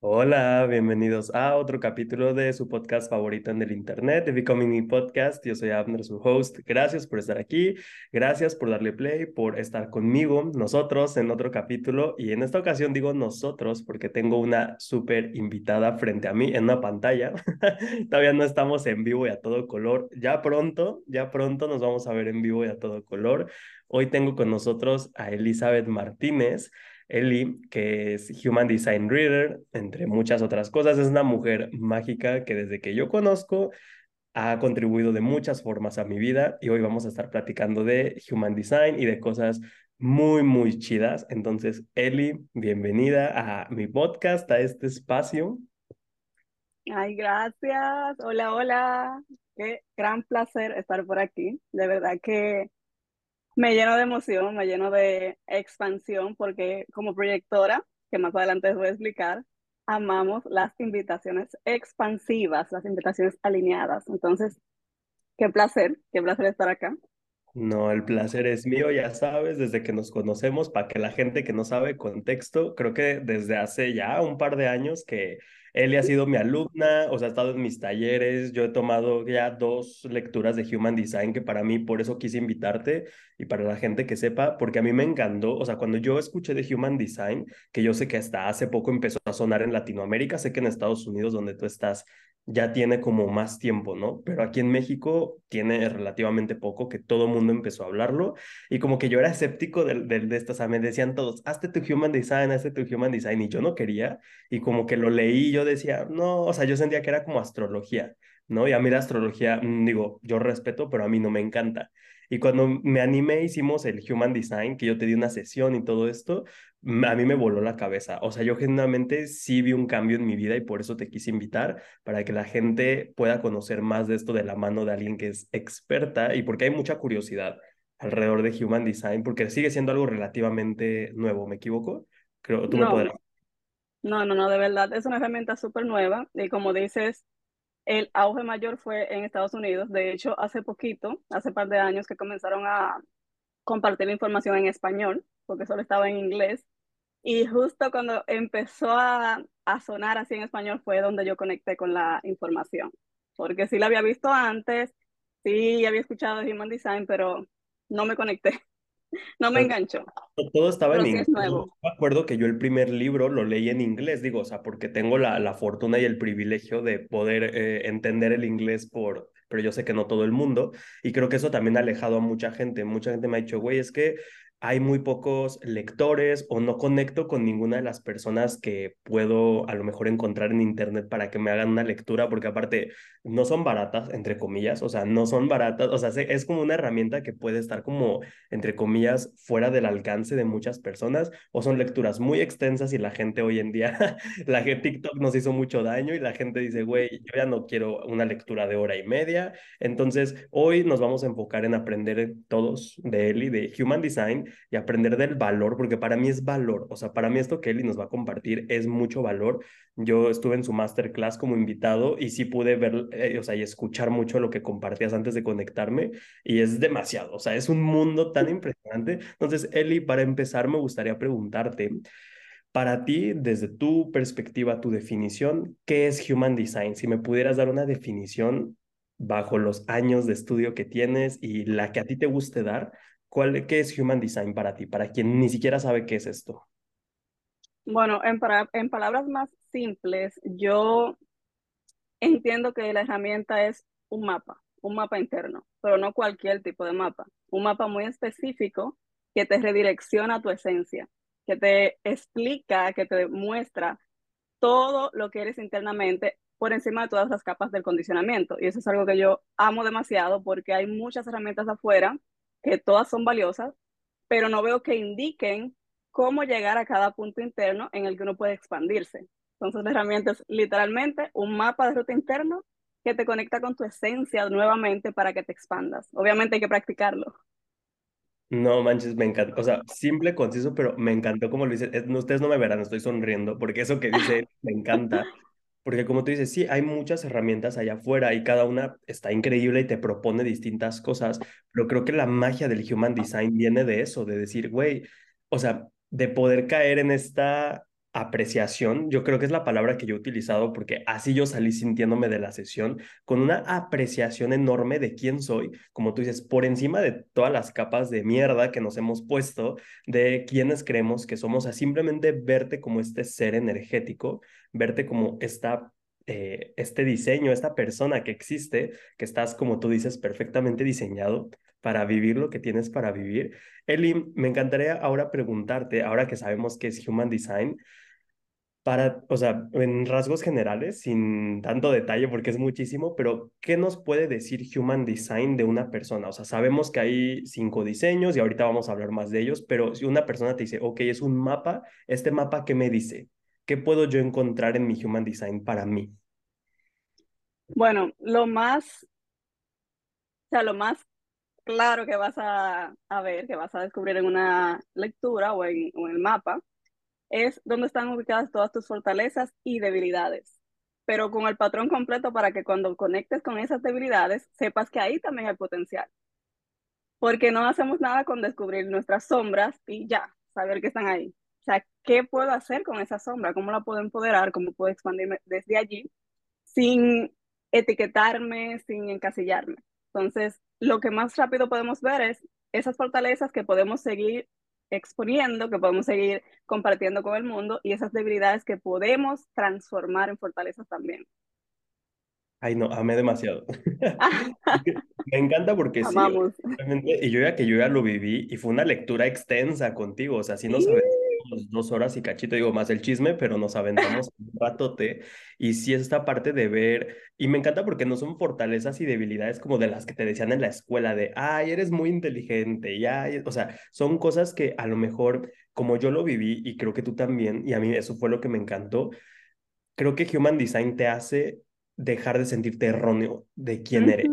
Hola, bienvenidos a otro capítulo de su podcast favorito en el internet, The Becoming Me Podcast. Yo soy Abner, su host. Gracias por estar aquí, gracias por darle play, por estar conmigo, nosotros en otro capítulo. Y en esta ocasión digo nosotros porque tengo una súper invitada frente a mí en una pantalla. Todavía no estamos en vivo y a todo color. Ya pronto, ya pronto nos vamos a ver en vivo y a todo color. Hoy tengo con nosotros a Elizabeth Martínez. Ellie, que es Human Design Reader, entre muchas otras cosas. Es una mujer mágica que desde que yo conozco ha contribuido de muchas formas a mi vida y hoy vamos a estar platicando de Human Design y de cosas muy, muy chidas. Entonces, Ellie, bienvenida a mi podcast, a este espacio. Ay, gracias. Hola, hola. Qué gran placer estar por aquí. De verdad que me lleno de emoción, me lleno de expansión porque como proyectora, que más adelante les voy a explicar, amamos las invitaciones expansivas, las invitaciones alineadas. Entonces, qué placer, qué placer estar acá. No, el placer es mío, ya sabes, desde que nos conocemos, para que la gente que no sabe contexto, creo que desde hace ya un par de años que Eli ha sido mi alumna, o sea, ha estado en mis talleres, yo he tomado ya dos lecturas de Human Design, que para mí por eso quise invitarte y para la gente que sepa, porque a mí me encantó, o sea, cuando yo escuché de Human Design, que yo sé que hasta hace poco empezó a sonar en Latinoamérica, sé que en Estados Unidos, donde tú estás, ya tiene como más tiempo, ¿no? Pero aquí en México tiene relativamente poco que todo mundo empezó a hablarlo y como que yo era escéptico de, de, de esto, o sea, me decían todos, hazte tu Human Design, hazte tu Human Design y yo no quería y como que lo leí, yo decía, no, o sea, yo sentía que era como astrología, ¿no? Y a mí la astrología, mm, digo, yo respeto, pero a mí no me encanta. Y cuando me animé, hicimos el Human Design, que yo te di una sesión y todo esto, a mí me voló la cabeza. O sea, yo genuinamente sí vi un cambio en mi vida y por eso te quise invitar, para que la gente pueda conocer más de esto de la mano de alguien que es experta y porque hay mucha curiosidad alrededor de Human Design, porque sigue siendo algo relativamente nuevo, ¿me equivoco? Creo, tú no, me podrás. No, no, no, de verdad, es una herramienta súper nueva y como dices, el auge mayor fue en Estados Unidos. De hecho, hace poquito, hace par de años que comenzaron a compartir la información en español, porque solo estaba en inglés. Y justo cuando empezó a, a sonar así en español fue donde yo conecté con la información. Porque sí la había visto antes, sí había escuchado Human Design, pero no me conecté, no me enganchó. Todo estaba en inglés. es. Me acuerdo que yo el primer libro lo leí en inglés, digo, o sea, porque tengo la, la fortuna y el privilegio de poder eh, entender el inglés por, pero yo sé que no todo el mundo, y creo que eso también ha alejado a mucha gente. Mucha gente me ha dicho, güey, es que hay muy pocos lectores o no conecto con ninguna de las personas que puedo a lo mejor encontrar en internet para que me hagan una lectura, porque aparte no son baratas, entre comillas, o sea, no son baratas, o sea, es como una herramienta que puede estar como, entre comillas, fuera del alcance de muchas personas, o son lecturas muy extensas y la gente hoy en día, la gente TikTok nos hizo mucho daño y la gente dice, güey, yo ya no quiero una lectura de hora y media, entonces hoy nos vamos a enfocar en aprender todos de y de Human Design y aprender del valor, porque para mí es valor, o sea, para mí esto que Eli nos va a compartir es mucho valor. Yo estuve en su masterclass como invitado y sí pude ver, eh, o sea, y escuchar mucho lo que compartías antes de conectarme y es demasiado, o sea, es un mundo tan impresionante. Entonces, Eli, para empezar, me gustaría preguntarte, para ti, desde tu perspectiva, tu definición, ¿qué es Human Design? Si me pudieras dar una definición bajo los años de estudio que tienes y la que a ti te guste dar, ¿Cuál, ¿Qué es Human Design para ti? Para quien ni siquiera sabe qué es esto. Bueno, en, para, en palabras más simples, yo entiendo que la herramienta es un mapa, un mapa interno, pero no cualquier tipo de mapa. Un mapa muy específico que te redirecciona a tu esencia, que te explica, que te muestra todo lo que eres internamente por encima de todas las capas del condicionamiento. Y eso es algo que yo amo demasiado porque hay muchas herramientas afuera que todas son valiosas, pero no veo que indiquen cómo llegar a cada punto interno en el que uno puede expandirse. Entonces, la herramienta es literalmente un mapa de ruta interno que te conecta con tu esencia nuevamente para que te expandas. Obviamente hay que practicarlo. No manches, me encanta. O sea, simple, conciso, pero me encantó como lo dice. Ustedes no me verán, estoy sonriendo, porque eso que dice me encanta. Porque como tú dices, sí, hay muchas herramientas allá afuera y cada una está increíble y te propone distintas cosas, pero creo que la magia del Human Design viene de eso, de decir, güey, o sea, de poder caer en esta apreciación, yo creo que es la palabra que yo he utilizado porque así yo salí sintiéndome de la sesión, con una apreciación enorme de quién soy, como tú dices, por encima de todas las capas de mierda que nos hemos puesto, de quienes creemos que somos, a simplemente verte como este ser energético, verte como esta eh, este diseño, esta persona que existe, que estás, como tú dices, perfectamente diseñado para vivir lo que tienes para vivir. Eli, me encantaría ahora preguntarte, ahora que sabemos que es Human Design, para, o sea, en rasgos generales, sin tanto detalle porque es muchísimo, pero ¿qué nos puede decir Human Design de una persona? O sea, sabemos que hay cinco diseños y ahorita vamos a hablar más de ellos, pero si una persona te dice, ok, es un mapa, ¿este mapa qué me dice? ¿Qué puedo yo encontrar en mi Human Design para mí? Bueno, lo más, o sea, lo más claro que vas a, ver, que vas a descubrir en una lectura o en, o en el mapa, es dónde están ubicadas todas tus fortalezas y debilidades, pero con el patrón completo para que cuando conectes con esas debilidades, sepas que ahí también hay potencial. Porque no hacemos nada con descubrir nuestras sombras y ya, saber que están ahí. O sea, ¿qué puedo hacer con esa sombra? ¿Cómo la puedo empoderar? ¿Cómo puedo expandirme desde allí sin etiquetarme, sin encasillarme? Entonces, lo que más rápido podemos ver es esas fortalezas que podemos seguir exponiendo, que podemos seguir compartiendo con el mundo y esas debilidades que podemos transformar en fortalezas también. Ay, no, amé demasiado. Me encanta porque sí, y yo ya que yo ya lo viví y fue una lectura extensa contigo, o sea, si no sabes dos horas y cachito, digo, más el chisme, pero nos aventamos un ratote. Y sí, esta parte de ver, y me encanta porque no son fortalezas y debilidades como de las que te decían en la escuela, de, ay, eres muy inteligente, ya, o sea, son cosas que a lo mejor, como yo lo viví, y creo que tú también, y a mí eso fue lo que me encantó, creo que Human Design te hace dejar de sentirte erróneo de quién eres.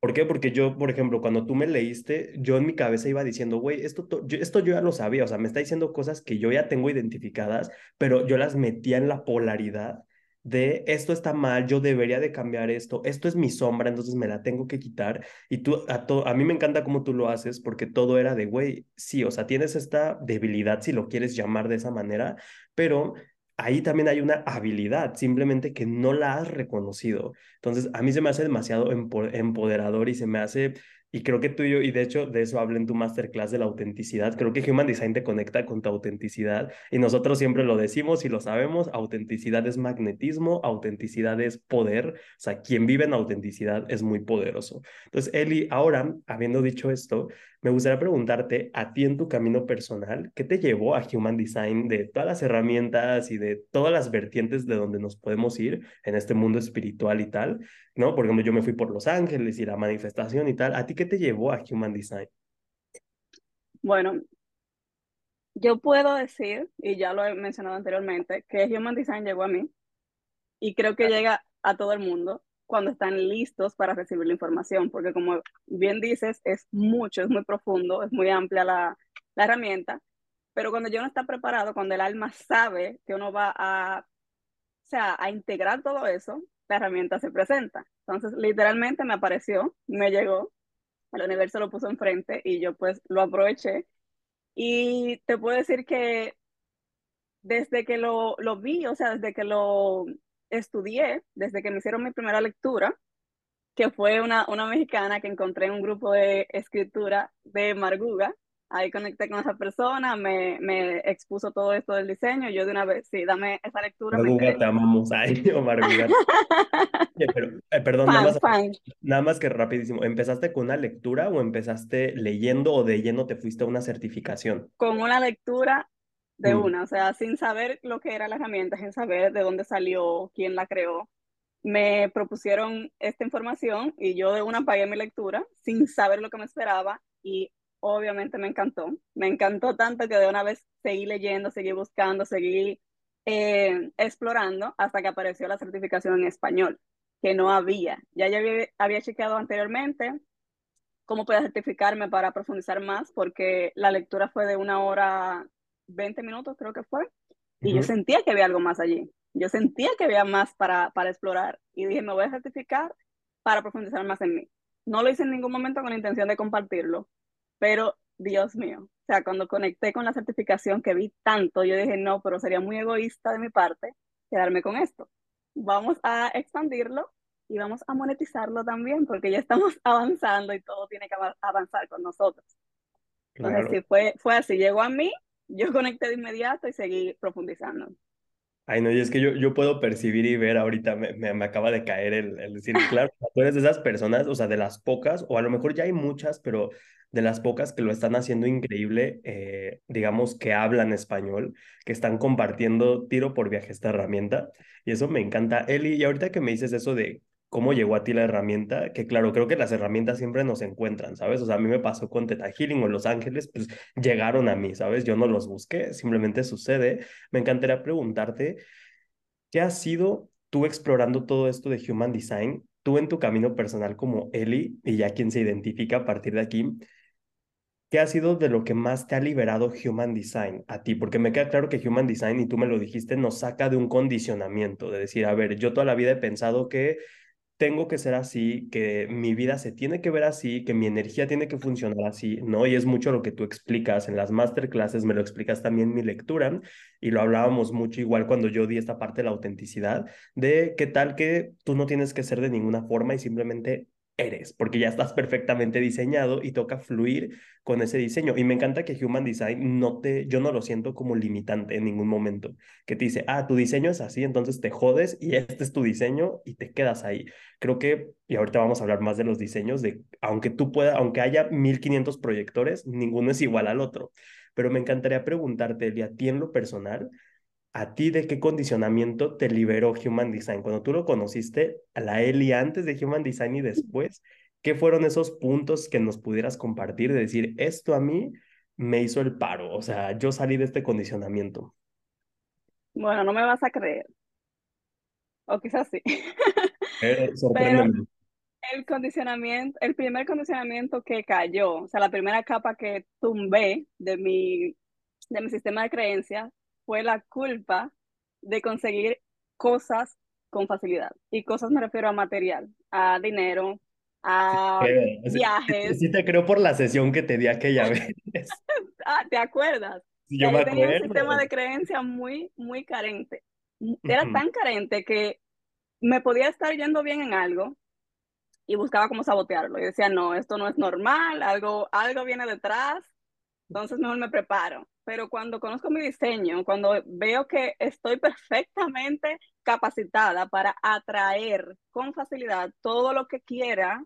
¿Por qué? Porque yo, por ejemplo, cuando tú me leíste, yo en mi cabeza iba diciendo, güey, esto, yo, esto yo ya lo sabía, o sea, me está diciendo cosas que yo ya tengo identificadas, pero yo las metía en la polaridad de esto está mal, yo debería de cambiar esto, esto es mi sombra, entonces me la tengo que quitar. Y tú, a, a mí me encanta cómo tú lo haces, porque todo era de, güey, sí, o sea, tienes esta debilidad, si lo quieres llamar de esa manera, pero ahí también hay una habilidad, simplemente que no la has reconocido. Entonces, a mí se me hace demasiado empoderador y se me hace y creo que tú y yo, y de hecho de eso hablo en tu masterclass de la autenticidad, creo que Human Design te conecta con tu autenticidad y nosotros siempre lo decimos y lo sabemos, autenticidad es magnetismo, autenticidad es poder, o sea, quien vive en autenticidad es muy poderoso. Entonces, Eli, ahora, habiendo dicho esto, me gustaría preguntarte a ti en tu camino personal, ¿qué te llevó a Human Design de todas las herramientas y de todas las vertientes de donde nos podemos ir en este mundo espiritual y tal? ¿no? Por ejemplo, yo me fui por Los Ángeles y la manifestación y tal. ¿A ti qué te llevó a Human Design? Bueno, yo puedo decir, y ya lo he mencionado anteriormente, que Human Design llegó a mí y creo que llega a todo el mundo cuando están listos para recibir la información, porque como bien dices, es mucho, es muy profundo, es muy amplia la, herramienta, pero cuando yo no está preparado, cuando el alma sabe que uno va a, o sea, a integrar todo eso, la herramienta se presenta. Entonces, literalmente me apareció, me llegó, el universo lo puso enfrente y yo pues lo aproveché. Y te puedo decir que desde que lo vi, o sea, desde que lo estudié, desde que me hicieron mi primera lectura, que fue una, una mexicana que encontré en un grupo de escritura de Marguga, ahí conecté con esa persona, me, me expuso todo esto del diseño, yo de una vez, sí, dame esa lectura. Marguga, te amamos, ay, Omar pero, eh, perdón, nada, más, nada más que rapidísimo, ¿empezaste con una lectura o empezaste leyendo o de lleno te fuiste a una certificación? Con una lectura de mm. una, o sea, sin saber lo que era la herramienta, sin saber de dónde salió, quién la creó. Me propusieron esta información y yo de una pagué mi lectura sin saber lo que me esperaba y obviamente me encantó. Me encantó tanto que de una vez seguí leyendo, seguí buscando, seguí eh, explorando hasta que apareció la certificación en español, que no había. Ya ya había, había chequeado anteriormente cómo podía certificarme para profundizar más, porque la lectura fue de una hora 20 minutos, creo que fue, y yo sentía que había algo más allí. Yo sentía que había más para, para explorar y dije, me voy a certificar para profundizar más en mí. No lo hice en ningún momento con la intención de compartirlo, pero Dios mío, o sea, cuando conecté con la certificación que vi tanto, yo dije, no, pero sería muy egoísta de mi parte quedarme con esto. Vamos a expandirlo y vamos a monetizarlo también, porque ya estamos avanzando y todo tiene que avanzar con nosotros. Entonces, sí, fue, fue así, llegó a mí, yo conecté de inmediato y seguí profundizando. Ay, no, y es que yo, yo puedo percibir y ver ahorita, me, me, acaba de caer el, el decir, claro, tú eres de esas personas, o sea, de las pocas, o a lo mejor ya hay muchas, pero de las pocas que lo están haciendo increíble, eh, digamos, que hablan español, que están compartiendo tiro por viaje esta herramienta, y eso me encanta. Eli, y ahorita que me dices eso de cómo llegó a ti la herramienta, que claro, creo que las herramientas siempre nos encuentran, ¿sabes? O sea, a mí me pasó con Teta Healing o Los Ángeles, pues llegaron a mí, ¿sabes? Yo no los busqué, simplemente sucede. Me encantaría preguntarte, ¿qué ha sido tú explorando todo esto de Human Design? Tú en tu camino personal como Eli, y ya quien se identifica a partir de aquí, ¿qué ha sido de lo que más te ha liberado Human Design a ti? Porque me queda claro que Human Design, y tú me lo dijiste, nos saca de un condicionamiento, de decir, a ver, yo toda la vida he pensado que tengo que ser así, que mi vida se tiene que ver así, que mi energía tiene que funcionar así, ¿no? Y es mucho lo que tú explicas en las masterclasses, me lo explicas también en mi lectura, y lo hablábamos mucho igual cuando yo di esta parte de la autenticidad, de qué tal que tú no tienes que ser de ninguna forma y simplemente eres, porque ya estás perfectamente diseñado y toca fluir con ese diseño. Y me encanta que Human Design no te, yo no lo siento como limitante en ningún momento, que te dice, ah, tu diseño es así, entonces te jodes y este es tu diseño y te quedas ahí. Creo que, y ahorita vamos a hablar más de los diseños, de aunque tú puedas, aunque haya 1500 proyectores, ninguno es igual al otro. Pero me encantaría preguntarte, y a ti lo personal, ¿A ti de qué condicionamiento te liberó Human Design? Cuando tú lo conociste, a la Eli antes de Human Design y después, ¿qué fueron esos puntos que nos pudieras compartir de decir, esto a mí me hizo el paro? O sea, yo salí de este condicionamiento. Bueno, no me vas a creer. O quizás sí. Eh, sorpréndeme. el condicionamiento, el primer condicionamiento que cayó, o sea, la primera capa que tumbé de mi, de mi sistema de creencias fue la culpa de conseguir cosas con facilidad. Y cosas me refiero a material, a dinero, a viajes. Sí, te creo por la sesión que te di aquella vez. ah, ¿te acuerdas? yo me tenía un sistema de creencia muy, muy carente. Era tan carente que me podía estar yendo bien en algo y buscaba cómo sabotearlo. Y decía, no, esto no es normal, algo, algo viene detrás, entonces mejor me preparo pero cuando conozco mi diseño, cuando veo que estoy perfectamente capacitada para atraer con facilidad todo lo que quiera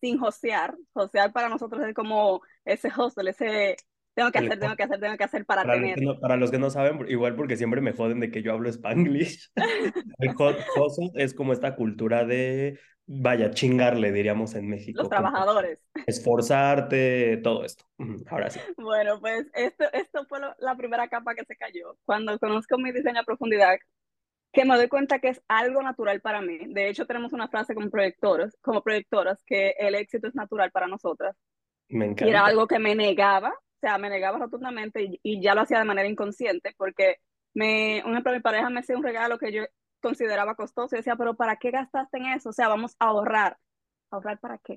sin josear, josear para nosotros es como ese hustle, ese tengo que hacer, tengo que hacer, tengo que hacer para, tener. para los que no saben, igual porque siempre me joden de que yo hablo spanglish, el hustle es como esta cultura de vaya, chingarle, diríamos en México. Los trabajadores. Esforzarte, todo esto. Ahora sí. Bueno, pues esto, esto fue la primera capa que se cayó. Cuando conozco mi diseño a profundidad, que me doy cuenta que es algo natural para mí. De hecho, tenemos una frase como proyectoras, como proyectoras, que el éxito es natural para nosotras. Me encanta. Y era algo que me negaba, o sea, me negaba rotundamente y, ya lo hacía de manera inconsciente porque me, un ejemplo, mi pareja me hacía un regalo que yo consideraba costoso. Y decía, pero ¿para qué gastaste en eso? O sea, vamos a ahorrar. ¿Ahorrar para qué?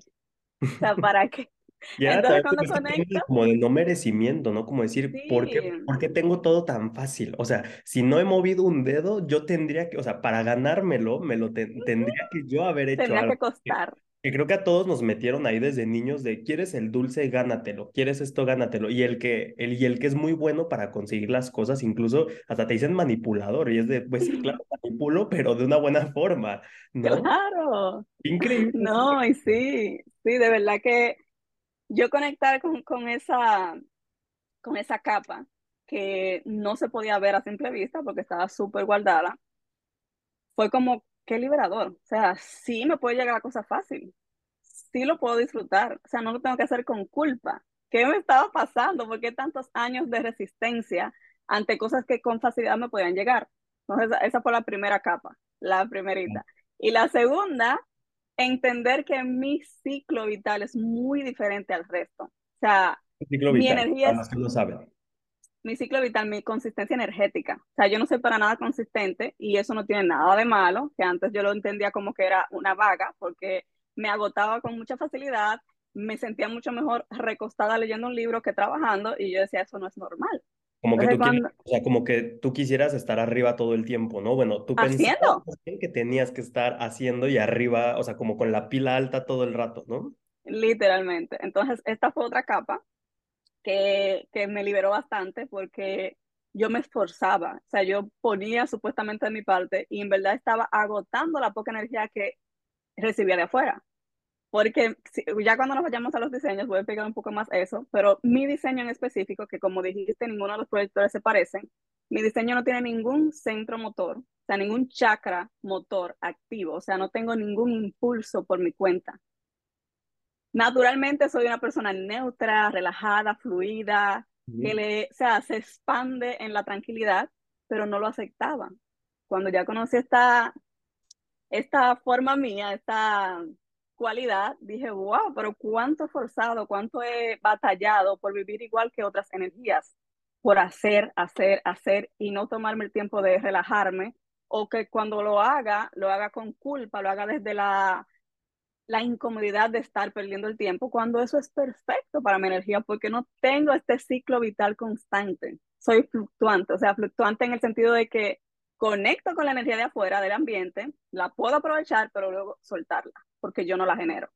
O sea, ¿para qué? Ya, Entonces, cuando conectas... Como de no merecimiento, ¿no? Como decir, ¿por, qué, ¿por qué tengo todo tan fácil? O sea, si no he movido un dedo, yo tendría que, o sea, para ganármelo, me lo tendría que yo haber hecho Tendría que costar que creo que a todos nos metieron ahí desde niños de quieres el dulce, gánatelo, quieres esto, gánatelo. Y el que, el, y el que es muy bueno para conseguir las cosas, incluso hasta te dicen manipulador, y es de, pues claro, manipulo, pero de una buena forma, ¿no? Claro. Increíble. No, y sí, sí, de verdad que yo conectar con, con esa, con esa capa que no se podía ver a simple vista porque estaba súper guardada, fue como qué liberador. O sea, sí me puede llegar a cosa fácil. Sí lo puedo disfrutar. O sea, no lo tengo que hacer con culpa. ¿Qué me estaba pasando? ¿Por qué tantos años de resistencia ante cosas que con facilidad me podían llegar? Entonces, esa fue la primera capa, la primerita. Y la segunda, entender que mi ciclo vital es muy diferente al resto. O sea, mi energía es, lo saben mi ciclo vital, mi consistencia energética. O sea, yo no soy para nada consistente y eso no tiene nada de malo, que antes yo lo entendía como que era una vaga porque me agotaba con mucha facilidad me sentía mucho mejor recostada leyendo un libro que trabajando y yo decía, eso no es normal. Como que, tú o sea, como que tú quisieras estar arriba todo el tiempo, ¿no? Bueno, tú pensabas que tenías que estar haciendo y arriba, o sea, como con la pila alta todo el rato, ¿no? Literalmente. Entonces, esta fue otra capa que, que me liberó bastante porque yo me esforzaba, o sea, yo ponía supuestamente de mi parte y en verdad estaba agotando la poca energía que recibía de afuera. Porque ya cuando nos vayamos a los diseños voy a explicar un poco más eso, pero mi diseño en específico, que como dijiste, ninguno de los proyectores se parecen, mi diseño no tiene ningún centro motor, o sea, ningún chakra motor activo, o sea, no tengo ningún impulso por mi cuenta. Naturalmente soy una persona neutra, relajada, fluida, que le, o sea, se expande en la tranquilidad, pero no lo aceptaba. Cuando ya conocí esta, esta forma mía, esta cualidad, dije, wow, pero cuánto he forzado, cuánto he batallado por vivir igual que otras energías, por hacer, hacer, hacer y no tomarme el tiempo de relajarme o que cuando lo haga, lo haga con culpa, lo haga desde la, la incomodidad de estar perdiendo el tiempo, cuando eso es perfecto para mi energía, porque no tengo este ciclo vital constante. Soy fluctuante, o sea, fluctuante en el sentido de que conecto con la energía de afuera, del ambiente, la puedo aprovechar, pero luego soltarla porque yo no la genero.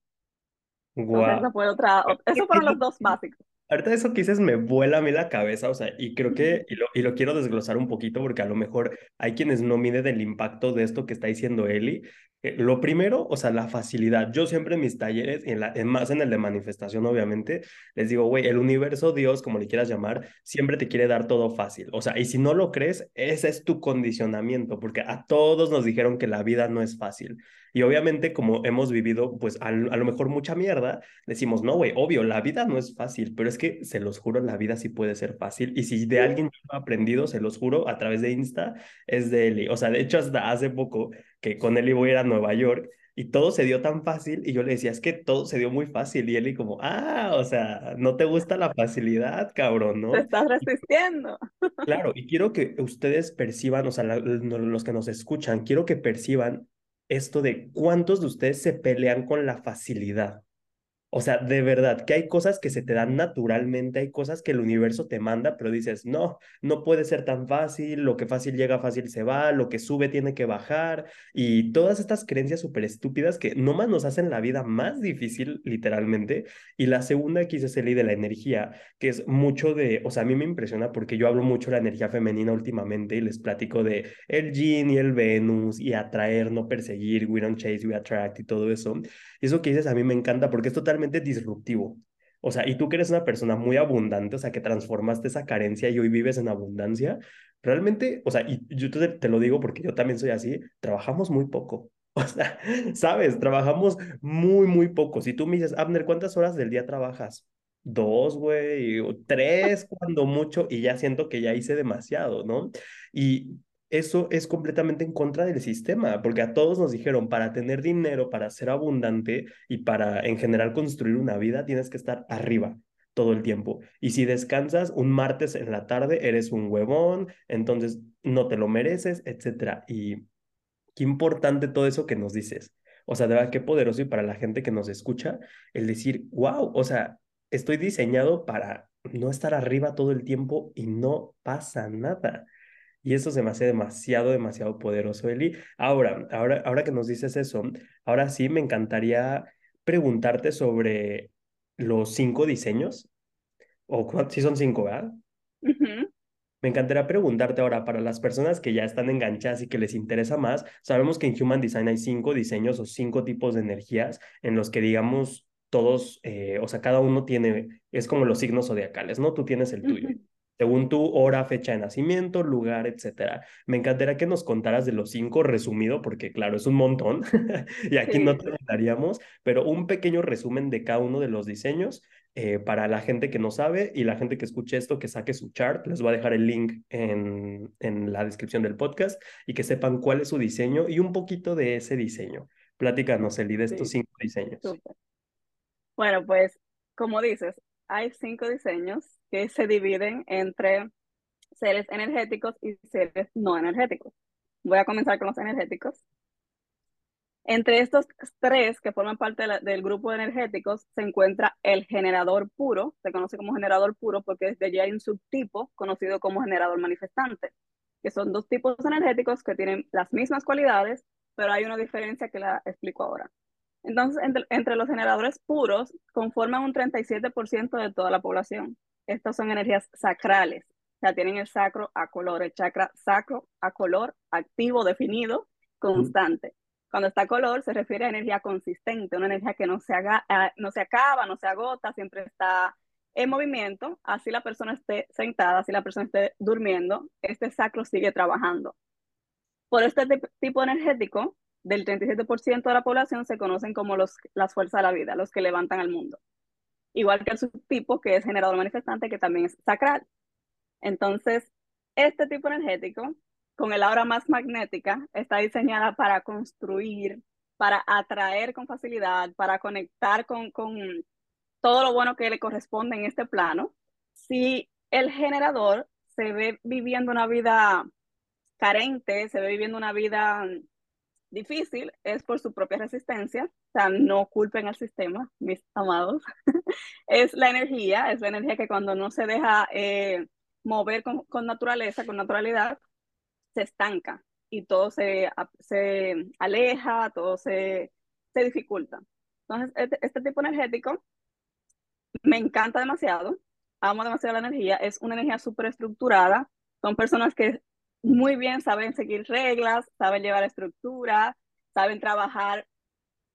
Wow. fue otra, esos fueron los dos básicos. Ahorita eso que dices me vuela a mí la cabeza, o sea, y creo que, y lo, y lo quiero desglosar un poquito porque a lo mejor hay quienes no miden el impacto de esto que está diciendo Eli, eh, lo primero, o sea, la facilidad. Yo siempre en mis talleres, en la, en más en el de manifestación, obviamente, les digo, güey, el universo, Dios, como le quieras llamar, siempre te quiere dar todo fácil. O sea, y si no lo crees, ese es tu condicionamiento, porque a todos nos dijeron que la vida no es fácil. Y obviamente, como hemos vivido, pues a, a lo mejor mucha mierda, decimos, no, güey, obvio, la vida no es fácil, pero es que se los juro, la vida sí puede ser fácil. Y si de alguien yo he aprendido, se los juro, a través de Insta, es de Eli. O sea, de hecho, hasta hace poco que con él iba a ir a Nueva York y todo se dio tan fácil y yo le decía, es que todo se dio muy fácil y él como, ah, o sea, no te gusta la facilidad, cabrón, ¿no? Te estás resistiendo. Claro, y quiero que ustedes perciban, o sea, los que nos escuchan, quiero que perciban esto de cuántos de ustedes se pelean con la facilidad. O sea, de verdad, que hay cosas que se te dan naturalmente, hay cosas que el universo te manda, pero dices, no, no puede ser tan fácil, lo que fácil llega, fácil se va, lo que sube tiene que bajar, y todas estas creencias súper estúpidas que nomás nos hacen la vida más difícil, literalmente. Y la segunda que hice Celi de la energía, que es mucho de, o sea, a mí me impresiona porque yo hablo mucho de la energía femenina últimamente y les platico de el yin y el Venus y atraer, no perseguir, we don't chase, we attract y todo eso. Y eso que dices a mí me encanta porque es totalmente disruptivo. O sea, y tú que eres una persona muy abundante, o sea, que transformaste esa carencia y hoy vives en abundancia, realmente, o sea, y yo te, te lo digo porque yo también soy así, trabajamos muy poco. O sea, sabes, trabajamos muy, muy poco. Si tú me dices, Abner, ¿cuántas horas del día trabajas? Dos, güey, o tres, cuando mucho, y ya siento que ya hice demasiado, ¿no? Y eso es completamente en contra del sistema, porque a todos nos dijeron, para tener dinero, para ser abundante y para en general construir una vida, tienes que estar arriba todo el tiempo. Y si descansas un martes en la tarde, eres un huevón, entonces no te lo mereces, etc. Y qué importante todo eso que nos dices. O sea, de verdad, qué poderoso y para la gente que nos escucha, el decir, wow, o sea, estoy diseñado para no estar arriba todo el tiempo y no pasa nada. Y eso se me hace demasiado, demasiado poderoso, Eli. Ahora, ahora, ahora que nos dices eso, ahora sí me encantaría preguntarte sobre los cinco diseños, o si son cinco, ¿verdad? Me encantaría preguntarte ahora, para las personas que ya están enganchadas y que les interesa más, sabemos que en Human Design hay cinco diseños o cinco tipos de energías en los que, digamos, todos, eh, o sea, cada uno tiene, es como los signos zodiacales, ¿no? Tú tienes el tuyo según tu hora, fecha de nacimiento, lugar, etcétera. Me encantaría que nos contaras de los cinco resumido, porque claro, es un montón y aquí no te daríamos, pero un pequeño resumen de cada uno de los diseños eh, para la gente que no sabe y la gente que escuche esto, que saque su chart. Les voy a dejar el link en, en la descripción del podcast y que sepan cuál es su diseño y un poquito de ese diseño. Pláticanos, Eli, de estos cinco diseños. Bueno, pues como dices, hay cinco diseños se dividen entre seres energéticos y seres no energéticos. Voy a comenzar con los energéticos. Entre estos tres que forman parte del grupo de energéticos se encuentra el generador puro, se conoce como generador puro porque desde allí hay un subtipo conocido como generador manifestante, que son dos tipos energéticos que tienen las mismas cualidades, pero hay una diferencia que la explico ahora. Entonces, entre, los generadores puros conforman un 37% de toda la población. Estas son energías sacrales, o sea, tienen el sacro a color, el chakra sacro a color, activo, definido, constante. Cuando está color se refiere a energía consistente, una energía que no se, haga, ah, no se acaba, no se agota, siempre está en movimiento, así la persona esté sentada, así la persona esté durmiendo, este sacro sigue trabajando. Por este tipo energético, del 37% de la población se conocen como los, las fuerzas de la vida, los que levantan al mundo. Igual que el subtipo, que es generador manifestante, que también es sacral. Entonces, este tipo energético, con el aura más magnética, está diseñada para construir, para atraer con facilidad, para conectar con, con todo lo bueno que le corresponde en este plano. Si el generador se ve viviendo una vida carente, se ve viviendo una vida difícil es por su propia resistencia, o sea, no culpen al sistema, mis amados. es la energía, es la energía que cuando no se deja eh, mover con, con, naturaleza, con naturalidad, se estanca y todo se, se aleja, todo se, se dificulta. Entonces, este, este tipo energético me encanta demasiado, amo demasiado la energía, es una energía súper estructurada, son personas que muy bien, saben seguir reglas, saben llevar estructura, saben trabajar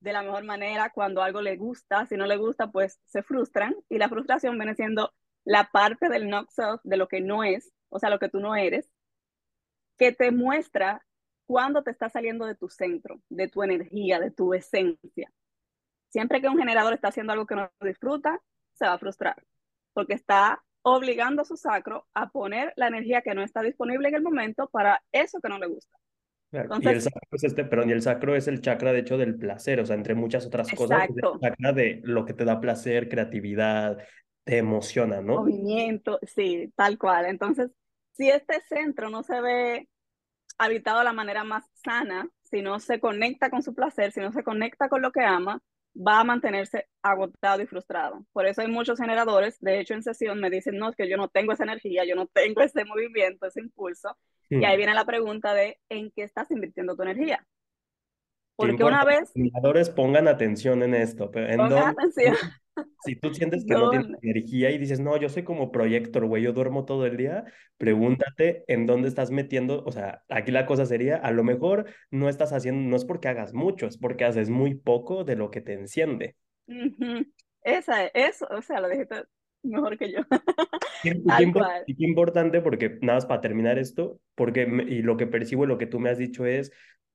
de la mejor manera cuando algo le gusta, si no le gusta, pues se frustran y la frustración viene siendo la parte del not self, de lo que no es, o sea, lo que tú no eres, que te muestra cuando te está saliendo de tu centro, de tu energía, de tu esencia. Siempre que un generador está haciendo algo que no disfruta, se va a frustrar, porque está obligando a su sacro a poner la energía que no está disponible en el momento para eso que no le gusta. y el sacro es este, perdón, y el sacro es el chakra, de hecho, del placer, o sea, entre muchas otras cosas, es el chakra de lo que te da placer, creatividad, te emociona, ¿no? Movimiento, sí, tal cual. Entonces, si este centro no se ve habitado de la manera más sana, si no se conecta con su placer, si no se conecta con lo que ama, va a mantenerse agotado y frustrado. Por eso hay muchos generadores, de hecho en sesión me dicen, no, es que yo no tengo esa energía, yo no tengo ese movimiento, ese impulso. Y ahí viene la pregunta de, ¿en qué estás invirtiendo tu energía? Porque una vez... Los generadores pongan atención en esto. Pero ¿en dónde, atención. Si tú sientes que no, tienes energía y dices, no, yo soy como proyector, güey, yo duermo todo el día, pregúntate en dónde estás metiendo, o sea, aquí la cosa sería, a lo mejor no estás haciendo, no es porque hagas mucho, es porque haces muy poco de lo que te enciende. Esa, eso, o sea, lo dijiste mejor que yo. Y qué importante porque, nada más para terminar esto, porque, y lo que percibo y lo que tú me has dicho es,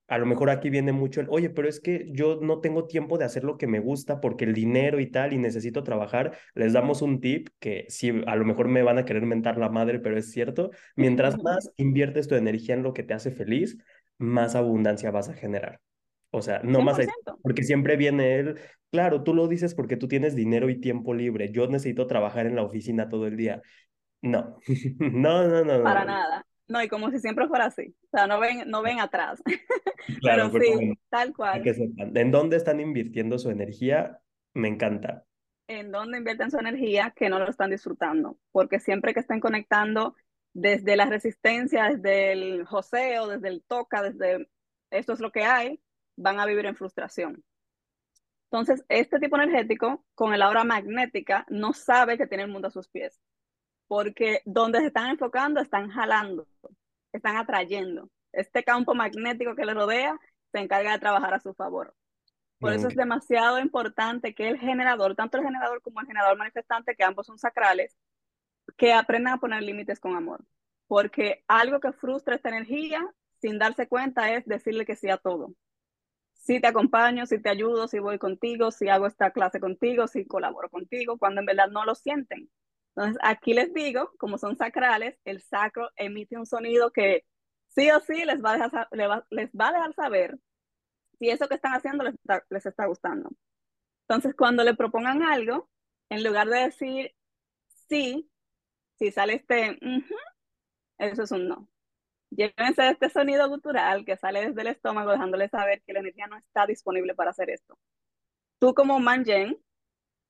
a lo mejor aquí viene mucho el, oye, pero es que yo no tengo tiempo de hacer lo que me gusta porque el dinero y tal y necesito trabajar. Les damos un tip que sí, a lo mejor me van a querer mentar la madre, pero es cierto. Mientras más inviertes tu energía en lo que te hace feliz, más abundancia vas a generar. O sea, no más, porque siempre viene él, claro, tú lo dices porque tú tienes dinero y tiempo libre. Yo necesito trabajar en la oficina todo el día. No, no, no, no. Para nada. No, y como si siempre fuera así. O sea, no ven, no ven atrás. Claro, pero, sí, tal cual. ¿En dónde están invirtiendo su energía? Me encanta. En dónde invierten su energía que no lo están disfrutando. Porque siempre que estén conectando desde la resistencia, desde el joseo, desde el toca, desde esto es lo que hay, van a vivir en frustración. Entonces, este tipo energético, con el aura magnética, no sabe que tiene el mundo a sus pies porque donde se están enfocando están jalando, están atrayendo. Este campo magnético que le rodea se encarga de trabajar a su favor. Por eso es demasiado importante que el generador, tanto el generador como el generador manifestante, que ambos son sacrales, que aprendan a poner límites con amor. Porque algo que frustra esta energía, sin darse cuenta, es decirle que sí a todo. Si te acompaño, si te ayudo, si voy contigo, si hago esta clase contigo, si colaboro contigo, cuando en verdad no lo sienten. Entonces, aquí les digo, como son sacrales, el sacro emite un sonido que sí o sí les va a dejar, les va a dejar saber si eso que están haciendo les está, les está gustando. Entonces, cuando le propongan algo, en lugar de decir sí, si sale este, eso es un no. Llévense este sonido gutural que sale desde el estómago, dejándole saber que la energía no está disponible para hacer esto. Tú como Manjen,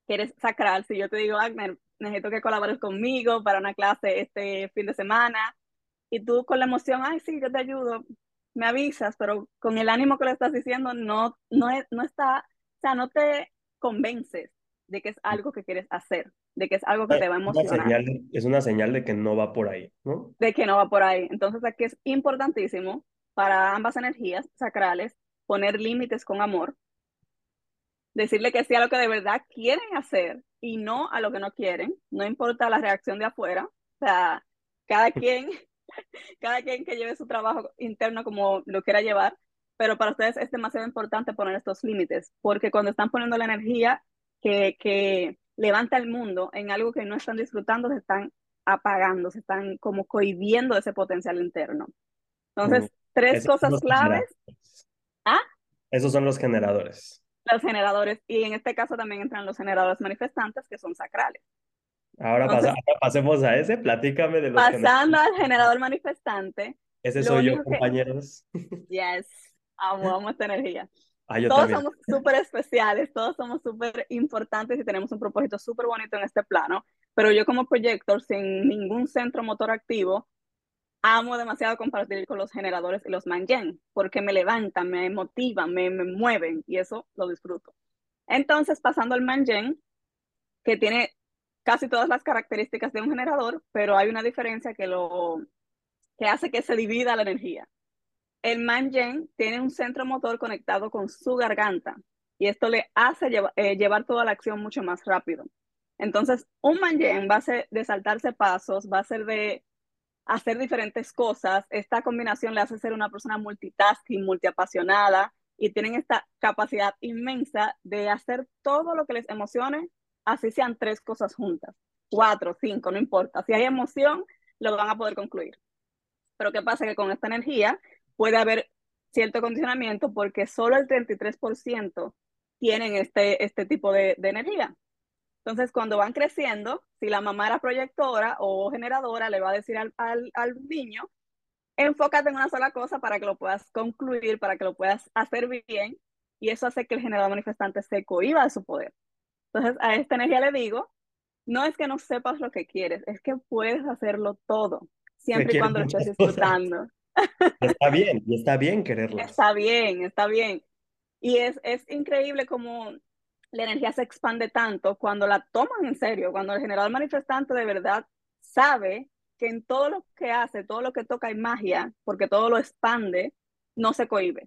que eres sacral, si yo te digo, Agner, necesito que colabores conmigo para una clase este fin de semana, y tú con la emoción, ay, sí, yo te ayudo, me avisas, pero con el ánimo que le estás diciendo, no, no, no está, o sea, no te convences de que es algo que quieres hacer, de que es algo que te va a emocionar. es una señal de que no va por ahí, ¿no? De que no va por ahí. Entonces aquí es importantísimo para ambas energías sacrales poner límites con amor, decirle que sí a lo que de verdad quieren hacer y no a lo que no quieren, no importa la reacción de afuera, o sea, cada quien cada quien que lleve su trabajo interno como lo quiera llevar, pero para ustedes es demasiado importante poner estos límites, porque cuando están poniendo la energía que, que levanta el mundo en algo que no están disfrutando, se están apagando, se están como cohibiendo ese potencial interno. Entonces, tres cosas claves. ¿Ah? Esos son los generadores. Los generadores, y en este caso también entran los generadores manifestantes, que son sacrales. Ahora, pasemos a ese, platícame de los Pasando al generador manifestante. Ese soy yo, compañeros. Yes, amo, esta energía. Ah, todos somos súper especiales, todos somos súper importantes y tenemos un propósito súper bonito en este plano, pero yo como proyector sin ningún centro motor activo, amo demasiado compartir con los generadores y los mangen, porque me levantan, me motivan, me, mueven y eso lo disfruto. Entonces, pasando al mangen, que tiene casi todas las características de un generador, pero hay una diferencia que, lo, que hace que se divida la energía. El Mangen tiene un centro motor conectado con su garganta y esto le hace eh, llevar toda la acción mucho más rápido. Entonces, un Mangen va a ser de saltarse pasos, va a ser de hacer diferentes cosas. Esta combinación le hace ser una persona multitasking, multiapasionada y tienen esta capacidad inmensa de hacer todo lo que les emocione así sean tres cosas juntas, cuatro, cinco, no importa. Si hay emoción, lo van a poder concluir. Pero ¿qué pasa? Que con esta energía puede haber cierto condicionamiento porque solo el 33% tienen este, este tipo de, de energía. Entonces, cuando van creciendo, si la mamá era proyectora o generadora, le va a decir al, al, al, niño, enfócate en una sola cosa para que lo puedas concluir, para que lo puedas hacer bien, y eso hace que el generador manifestante se cohiba de su poder. Entonces, a esta energía le digo, no es que no sepas lo que quieres, es que puedes hacerlo todo, siempre y cuando lo estés disfrutando. Está bien, y está bien quererlo. Está bien, está bien. Y es, es increíble como la energía se expande tanto cuando la toman en serio, cuando el general manifestante de verdad sabe que en todo lo que hace, todo lo que toca hay magia, porque todo lo expande, no se cohibe.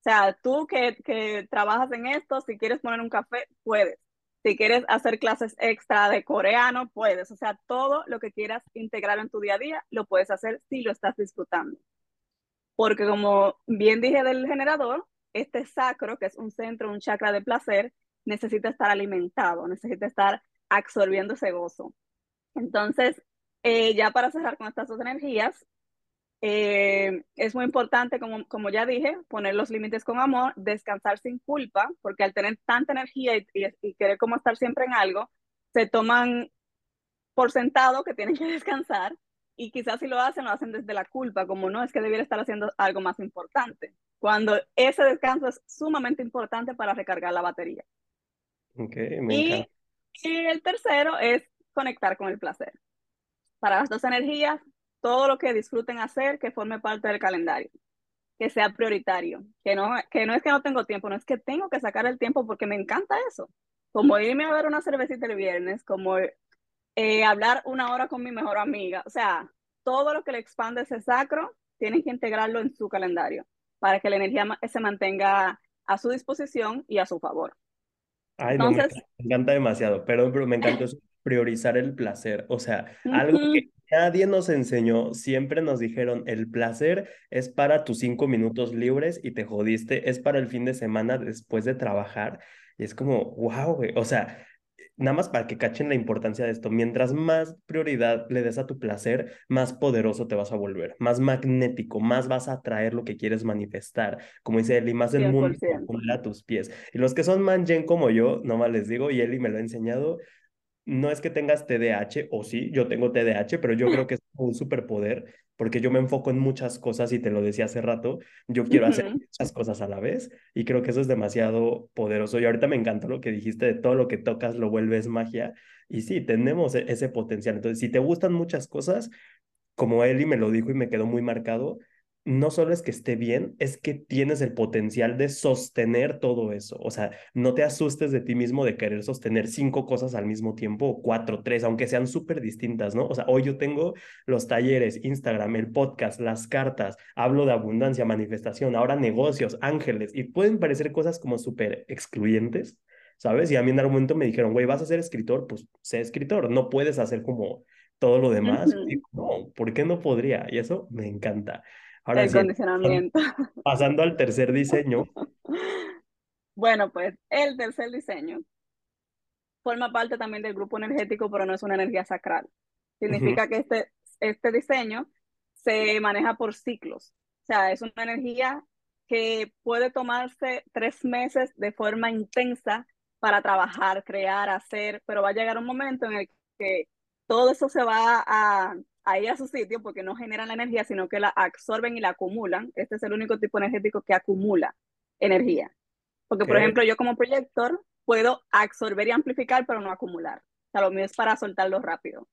O sea, tú que, que trabajas en esto, si quieres poner un café, puedes. Si quieres hacer clases extra de coreano, puedes. O sea, todo lo que quieras integrar en tu día a día, lo puedes hacer si lo estás disfrutando. Porque como bien dije del generador, este sacro, que es un centro, un chakra de placer, necesita estar alimentado, necesita estar absorbiendo ese gozo. Entonces, eh, ya para cerrar con estas dos energías, eh, es muy importante, como, como ya dije, poner los límites con amor, descansar sin culpa, porque al tener tanta energía y, querer como estar siempre en algo, se toman por sentado que tienen que descansar y quizás si lo hacen, lo hacen desde la culpa, como no es que debiera estar haciendo algo más importante, cuando ese descanso es sumamente importante para recargar la batería. Okay, me y, y el tercero es conectar con el placer. Para las dos energías, todo lo que disfruten hacer que forme parte del calendario, que sea prioritario, que no, que no es que no tengo tiempo, no es que tengo que sacar el tiempo porque me encanta eso, como irme a ver una cervecita el viernes, como eh, hablar una hora con mi mejor amiga, o sea, todo lo que le expande ese sacro, tienen que integrarlo en su calendario para que la energía se mantenga a su disposición y a su favor. Ay, Entonces, me, encanta, demasiado, pero, pero me encanta priorizar el placer, o sea, algo que Nadie nos enseñó, siempre nos dijeron, el placer es para tus cinco minutos libres y te jodiste, es para el fin de semana después de trabajar. Y es como, wow, güey, o sea, nada más para que cachen la importancia de esto, mientras más prioridad le des a tu placer, más poderoso te vas a volver, más magnético, más vas a atraer lo que quieres manifestar. Como dice Eli, más el mundo a tus pies. Y los que son manjen como yo, nomás les digo, y Eli me lo ha enseñado, no es que tengas TDAH, o sí, yo tengo TDAH, pero yo creo que es un superpoder, porque yo me enfoco en muchas cosas y te lo decía hace rato, yo quiero hacer muchas cosas a la vez y creo que eso es demasiado poderoso. Y ahorita me encantó lo que dijiste de todo lo que tocas lo vuelves magia. Y sí, tenemos e-, ese potencial. Entonces, si te gustan muchas cosas, como Eli me lo dijo y me quedó muy marcado, no solo es que esté bien, es que tienes el potencial de sostener todo eso. O sea, no te asustes de ti mismo de querer sostener cinco cosas al mismo tiempo o cuatro, tres, aunque sean súper distintas, ¿no? O sea, hoy yo tengo los talleres, Instagram, el podcast, las cartas, hablo de abundancia, manifestación, ahora negocios, ángeles, y pueden parecer cosas como súper excluyentes, ¿sabes? Y a mí en algún momento me dijeron, güey, ¿vas a ser escritor? Pues sé escritor, no puedes hacer como todo lo demás. no, ¿por qué no podría? Y eso me encanta. Ahora el condicionamiento. Pasando al tercer diseño. Bueno, pues el tercer diseño forma parte también del grupo energético, pero no es una energía sacral. Significa que este, este diseño se maneja por ciclos. O sea, es una energía que puede tomarse tres meses de forma intensa para trabajar, crear, hacer, pero va a llegar un momento en el que todo eso se va a, a ir a su sitio porque no generan la energía, sino que la absorben y la acumulan. Este es el único tipo energético que acumula energía. Porque, por ejemplo, yo como proyector puedo absorber y amplificar, pero no acumular. O sea, lo mío es para soltarlo rápido.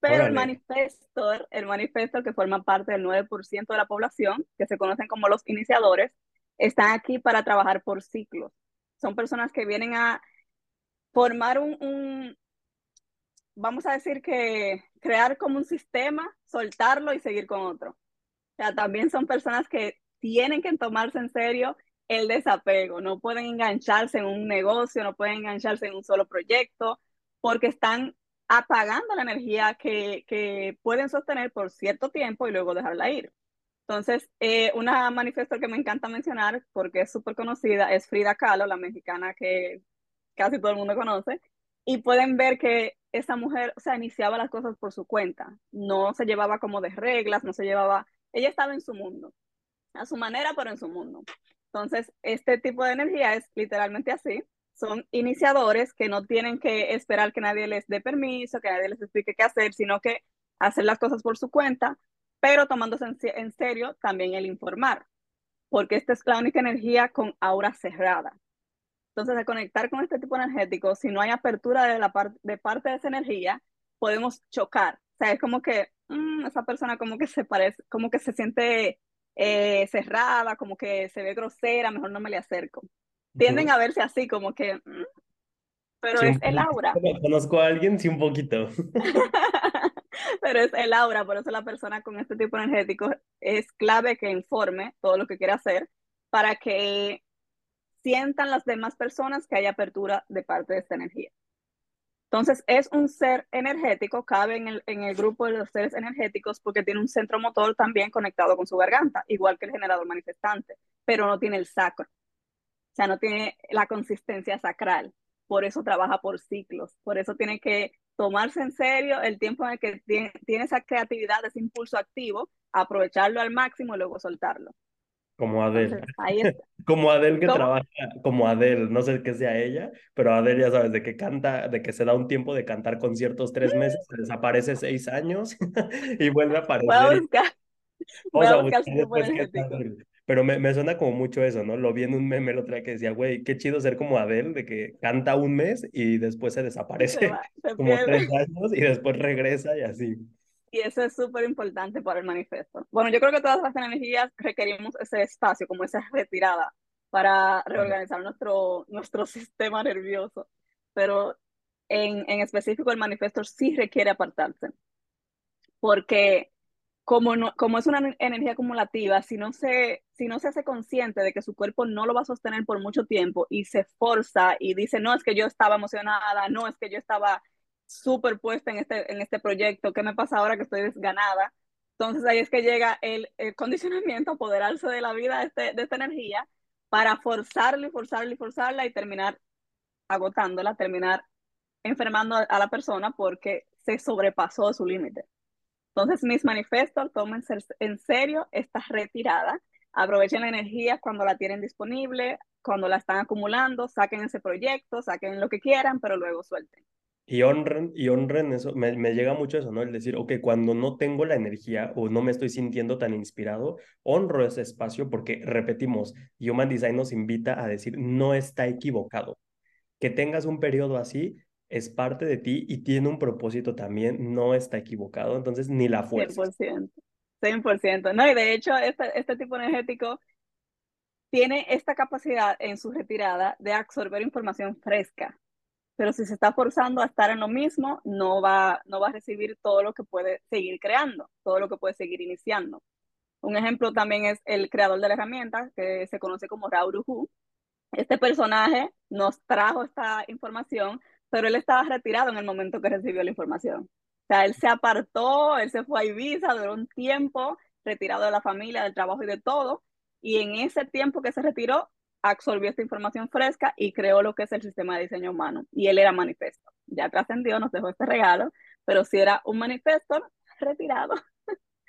Pero el manifestor, el manifestor que forma parte del 9% de la población, que se conocen como los iniciadores, están aquí para trabajar por ciclos. Son personas que vienen a formar un, vamos a decir que crear como un sistema, soltarlo y seguir con otro. O sea, también son personas que tienen que tomarse en serio el desapego, no pueden engancharse en un negocio, no pueden engancharse en un solo proyecto, porque están apagando la energía que, que pueden sostener por cierto tiempo y luego dejarla ir. Entonces, eh, una manifiesto que me encanta mencionar, porque es súper conocida, es Frida Kahlo, la mexicana que casi todo el mundo conoce, y pueden ver que esa mujer, o sea, iniciaba las cosas por su cuenta, no se llevaba como de reglas, no se llevaba, ella estaba en su mundo, a su manera, pero en su mundo. Entonces, este tipo de energía es literalmente así, son iniciadores que no tienen que esperar que nadie les dé permiso, que nadie les explique qué hacer, sino que hacer las cosas por su cuenta, pero tomándose en, serio también el informar, porque esta es la única energía con aura cerrada. Entonces, de conectar con este tipo energético, si no hay apertura de, la de parte de esa energía, podemos chocar. O sea, es como que mm, esa persona como que se parece, como que se siente eh, cerrada, como que se ve grosera, mejor no me le acerco. Tienden a verse así, como que, mm, pero es el aura. Conozco a alguien, sí, un poquito. pero es el aura, por eso la persona con este tipo energético es clave que informe todo lo que quiere hacer para que sientan las demás personas que hay apertura de parte de esta energía. Entonces, es un ser energético, cabe en el, en el grupo de los seres energéticos porque tiene un centro motor también conectado con su garganta, igual que el generador manifestante, pero no tiene el sacro. O sea, no tiene la consistencia sacral. Por eso trabaja por ciclos. Por eso tiene que tomarse en serio el tiempo en el que tiene, tiene esa creatividad, ese impulso activo, aprovecharlo al máximo y luego soltarlo. Como Adele. como Adele que trabaja, como Adele, no sé qué sea ella, pero Adele ya sabes, de que canta, de que se da un tiempo de cantar conciertos tres mm. meses, desaparece seis años y vuelve a aparecer. Voy a buscar. Voy a buscar pero me, me, suena como mucho eso, ¿no? Lo vi en un meme el otro día que decía, güey, qué chido ser como Adele, de que canta un mes y después se desaparece como tres años y después regresa y así. Y eso es súper importante para el manifiesto. Bueno, yo creo que todas las energías requerimos ese espacio, como esa retirada, para reorganizar nuestro, nuestro sistema nervioso. Pero en, en específico el manifiesto sí requiere apartarse. Porque como, no, como es una energía acumulativa, si no, se, si no se hace consciente de que su cuerpo no lo va a sostener por mucho tiempo y se forza y dice, no, es que yo estaba emocionada, no, es que yo estaba súper puesta en este, en este proyecto, ¿qué me pasa ahora que estoy desganada? Entonces ahí es que llega el, el condicionamiento, apoderarse de la vida de, este, de esta energía para forzarla y forzarla y forzarla y terminar agotándola, terminar enfermando a, la persona porque se sobrepasó su límite. Entonces mis manifestos tomen en serio esta retirada, aprovechen la energía cuando la tienen disponible, cuando la están acumulando, saquen ese proyecto, saquen lo que quieran, pero luego suelten Y honren, y honren eso, me, me, llega mucho eso, ¿no? El decir, ok, cuando no tengo la energía o no me estoy sintiendo tan inspirado, honro ese espacio porque, repetimos, Human Design nos invita a decir, no está equivocado. Que tengas un periodo así es parte de ti y tiene un propósito también, no está equivocado, entonces ni la fuerza. 100%, 100%. No, y de hecho, este, este tipo energético tiene esta capacidad en su retirada de absorber información fresca pero si se está forzando a estar en lo mismo, no va, no va a recibir todo lo que puede seguir creando, todo lo que puede seguir iniciando. Un ejemplo también es el creador de la herramienta, que se conoce como Rauruhu. Este personaje nos trajo esta información, pero él estaba retirado en el momento que recibió la información. O sea, él se apartó, él se fue a Ibiza, duró un tiempo retirado de la familia, del trabajo y de todo. Y en ese tiempo que se retiró, absorbió esta información fresca y creó lo que es el sistema de diseño humano. Y él era manifesto. Ya trascendió, nos dejó este regalo, pero si era un manifesto retirado.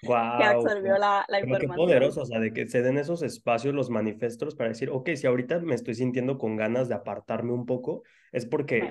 Wow. que absorbió la, la información. Qué poderoso, o sea, de que se den esos espacios los manifestos para decir, ok, si ahorita me estoy sintiendo con ganas de apartarme un poco, es porque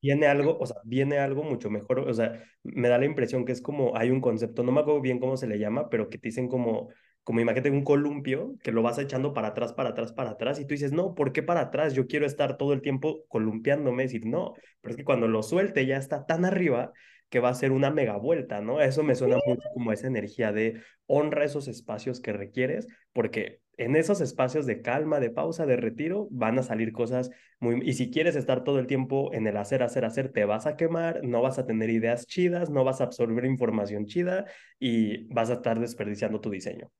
viene algo, o sea, viene algo mucho mejor, o sea, me da la impresión que es como, hay un concepto, no me acuerdo bien cómo se le llama, pero que te dicen como como imagínate un columpio que lo vas echando para atrás, para atrás, para atrás, y tú dices, no, ¿por qué para atrás? Yo quiero estar todo el tiempo columpiándome, decir, no, pero es que cuando lo suelte ya está tan arriba que va a ser una mega vuelta, ¿no? Eso me suena mucho como esa energía de honra esos espacios que requieres, porque en esos espacios de calma, de pausa, de retiro, van a salir cosas muy... Y si quieres estar todo el tiempo en el hacer, hacer, hacer, te vas a quemar, no vas a tener ideas chidas, no vas a absorber información chida y vas a estar desperdiciando tu diseño.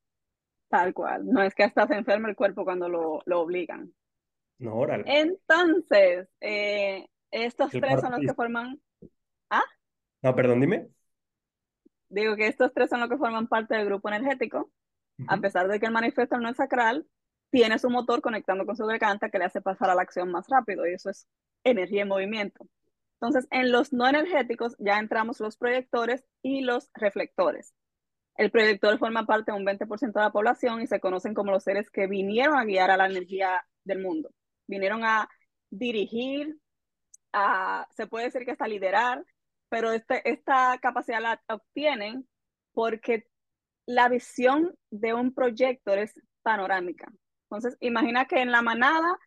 Tal cual. No es que hasta se enferma el cuerpo cuando lo, lo obligan. No, órale. Entonces, eh, estos tres son los que forman. ¿Ah? No, perdón, dime. Digo que estos tres son los que forman parte del grupo energético. A pesar de que el manifiesto no es sacral, tiene su motor conectando con su garganta que le hace pasar a la acción más rápido y eso es energía en movimiento. Entonces, en los no energéticos ya entramos los proyectores y los reflectores. El proyector forma parte de un 20% de la población y se conocen como los seres que vinieron a guiar a la energía del mundo. Vinieron a dirigir, a, se puede decir que hasta liderar, pero este, esta capacidad la obtienen porque la visión de un proyector es panorámica. Entonces, imagina que en la manada,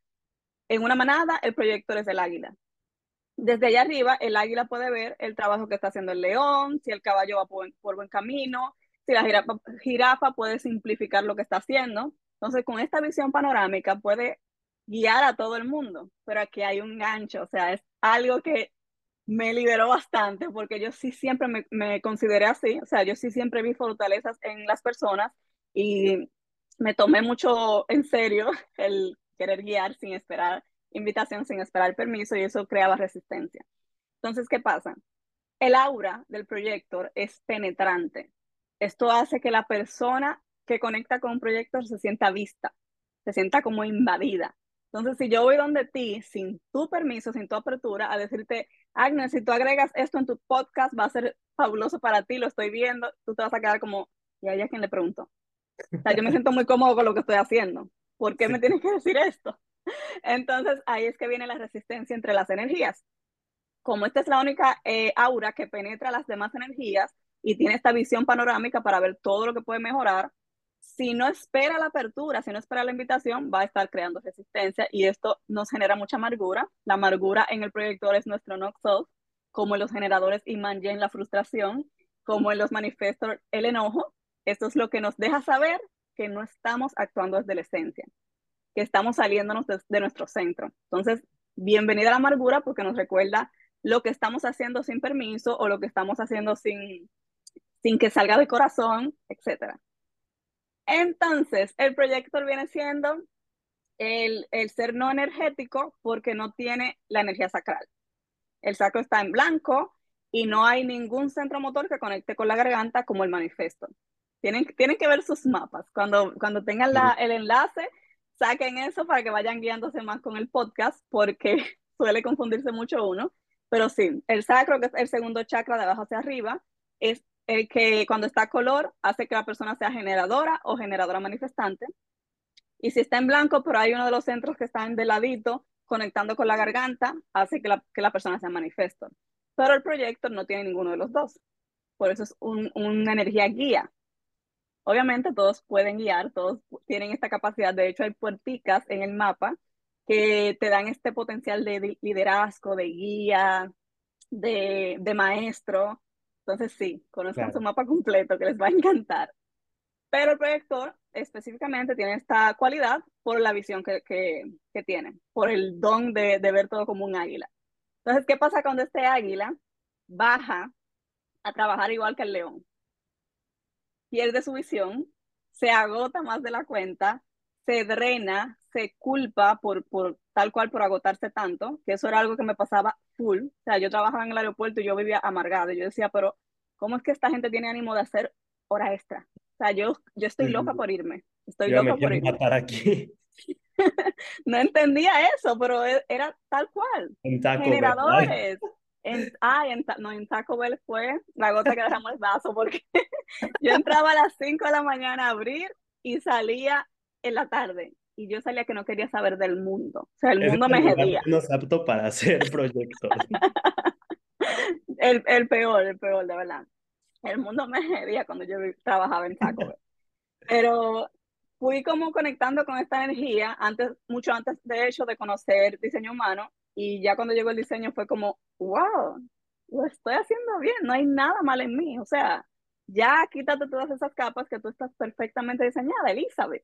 en una manada, el proyector es el águila. Desde allá arriba, el águila puede ver el trabajo que está haciendo el león, si el caballo va por buen camino, si la jirafa, puede simplificar lo que está haciendo. Entonces, con esta visión panorámica puede guiar a todo el mundo, pero aquí hay un gancho, o sea, es algo que me liberó bastante porque yo sí siempre me, me consideré así, o sea, yo sí siempre vi fortalezas en las personas y me tomé mucho en serio el querer guiar sin esperar invitación, sin esperar permiso y eso creaba resistencia. Entonces, ¿qué pasa? El aura del proyector es penetrante, esto hace que la persona que conecta con un proyecto se sienta vista, se sienta como invadida. Entonces, si yo voy donde ti, sin tu permiso, sin tu apertura, a decirte, Agnes, si tú agregas esto en tu podcast, va a ser fabuloso para ti, lo estoy viendo, tú te vas a quedar como, ¿y a ella quién le preguntó? O sea, yo me siento muy cómodo con lo que estoy haciendo. ¿Por qué me tienes que decir esto? Entonces, ahí es que viene la resistencia entre las energías. Como esta es la única eh, aura que penetra las demás energías, y tiene esta visión panorámica para ver todo lo que puede mejorar, si no espera la apertura, si no espera la invitación, va a estar creando resistencia y esto nos genera mucha amargura. La amargura en el proyector es nuestro knock como en los generadores Iman en la frustración, como en los manifestos el enojo. Esto es lo que nos deja saber que no estamos actuando desde la esencia, que estamos saliéndonos de, de nuestro centro. Entonces, bienvenida a la amargura porque nos recuerda lo que estamos haciendo sin permiso o lo que estamos haciendo sin, sin que salga de corazón, etc. Entonces, el proyector viene siendo el, el ser no energético porque no tiene la energía sacral. El sacro está en blanco y no hay ningún centro motor que conecte con la garganta como el manifiesto. Tienen, tienen que ver sus mapas. Cuando, cuando tengan la, el enlace, saquen eso para que vayan guiándose más con el podcast porque suele confundirse mucho uno. Pero sí, el sacro, que es el segundo chakra de abajo hacia arriba, es el que cuando está color hace que la persona sea generadora o generadora manifestante. Y si está en blanco, pero hay uno de los centros que están de ladito conectando con la garganta, hace que la, que la persona sea manifesto. pero el proyector no tiene ninguno de los dos. Por eso es un, una energía guía. Obviamente todos pueden guiar, todos tienen esta capacidad. De hecho, hay puerticas en el mapa que te dan este potencial de liderazgo, de guía, de maestro. Entonces sí, conozcan su mapa completo que les va a encantar. Pero el proyector específicamente tiene esta cualidad por la visión que, que, que tiene, por el don de, de, ver todo como un águila. Entonces, ¿qué pasa cuando este águila baja a trabajar igual que el león? Pierde su visión, se agota más de la cuenta, se drena, se culpa por, por tal cual por agotarse tanto, que eso era algo que me pasaba full. O sea, yo trabajaba en el aeropuerto y yo vivía amargado. Yo decía, pero ¿cómo es que esta gente tiene ánimo de hacer hora extra? O sea, yo, yo estoy loca por irme. Estoy loca por irme. matar aquí. no entendía eso, pero e, era tal cual. En Taco Generadores. En, ay, en, no, en Taco Bell fue la gota que dejamos el vaso, porque yo entraba a las 5 de la mañana a abrir y salía en la tarde. Y yo salía que no quería saber del mundo. O sea, el mundo me gedía. No es apto para hacer proyectos. el, el peor, el peor, de verdad el mundo me hedía cuando yo trabajaba en Taco Pero fui como conectando con esta energía antes, mucho antes de hecho de conocer diseño humano y ya cuando llegó el diseño fue como, wow, lo estoy haciendo bien, no hay nada mal en mí, o sea, ya quítate todas esas capas que tú estás perfectamente diseñada, Elizabeth.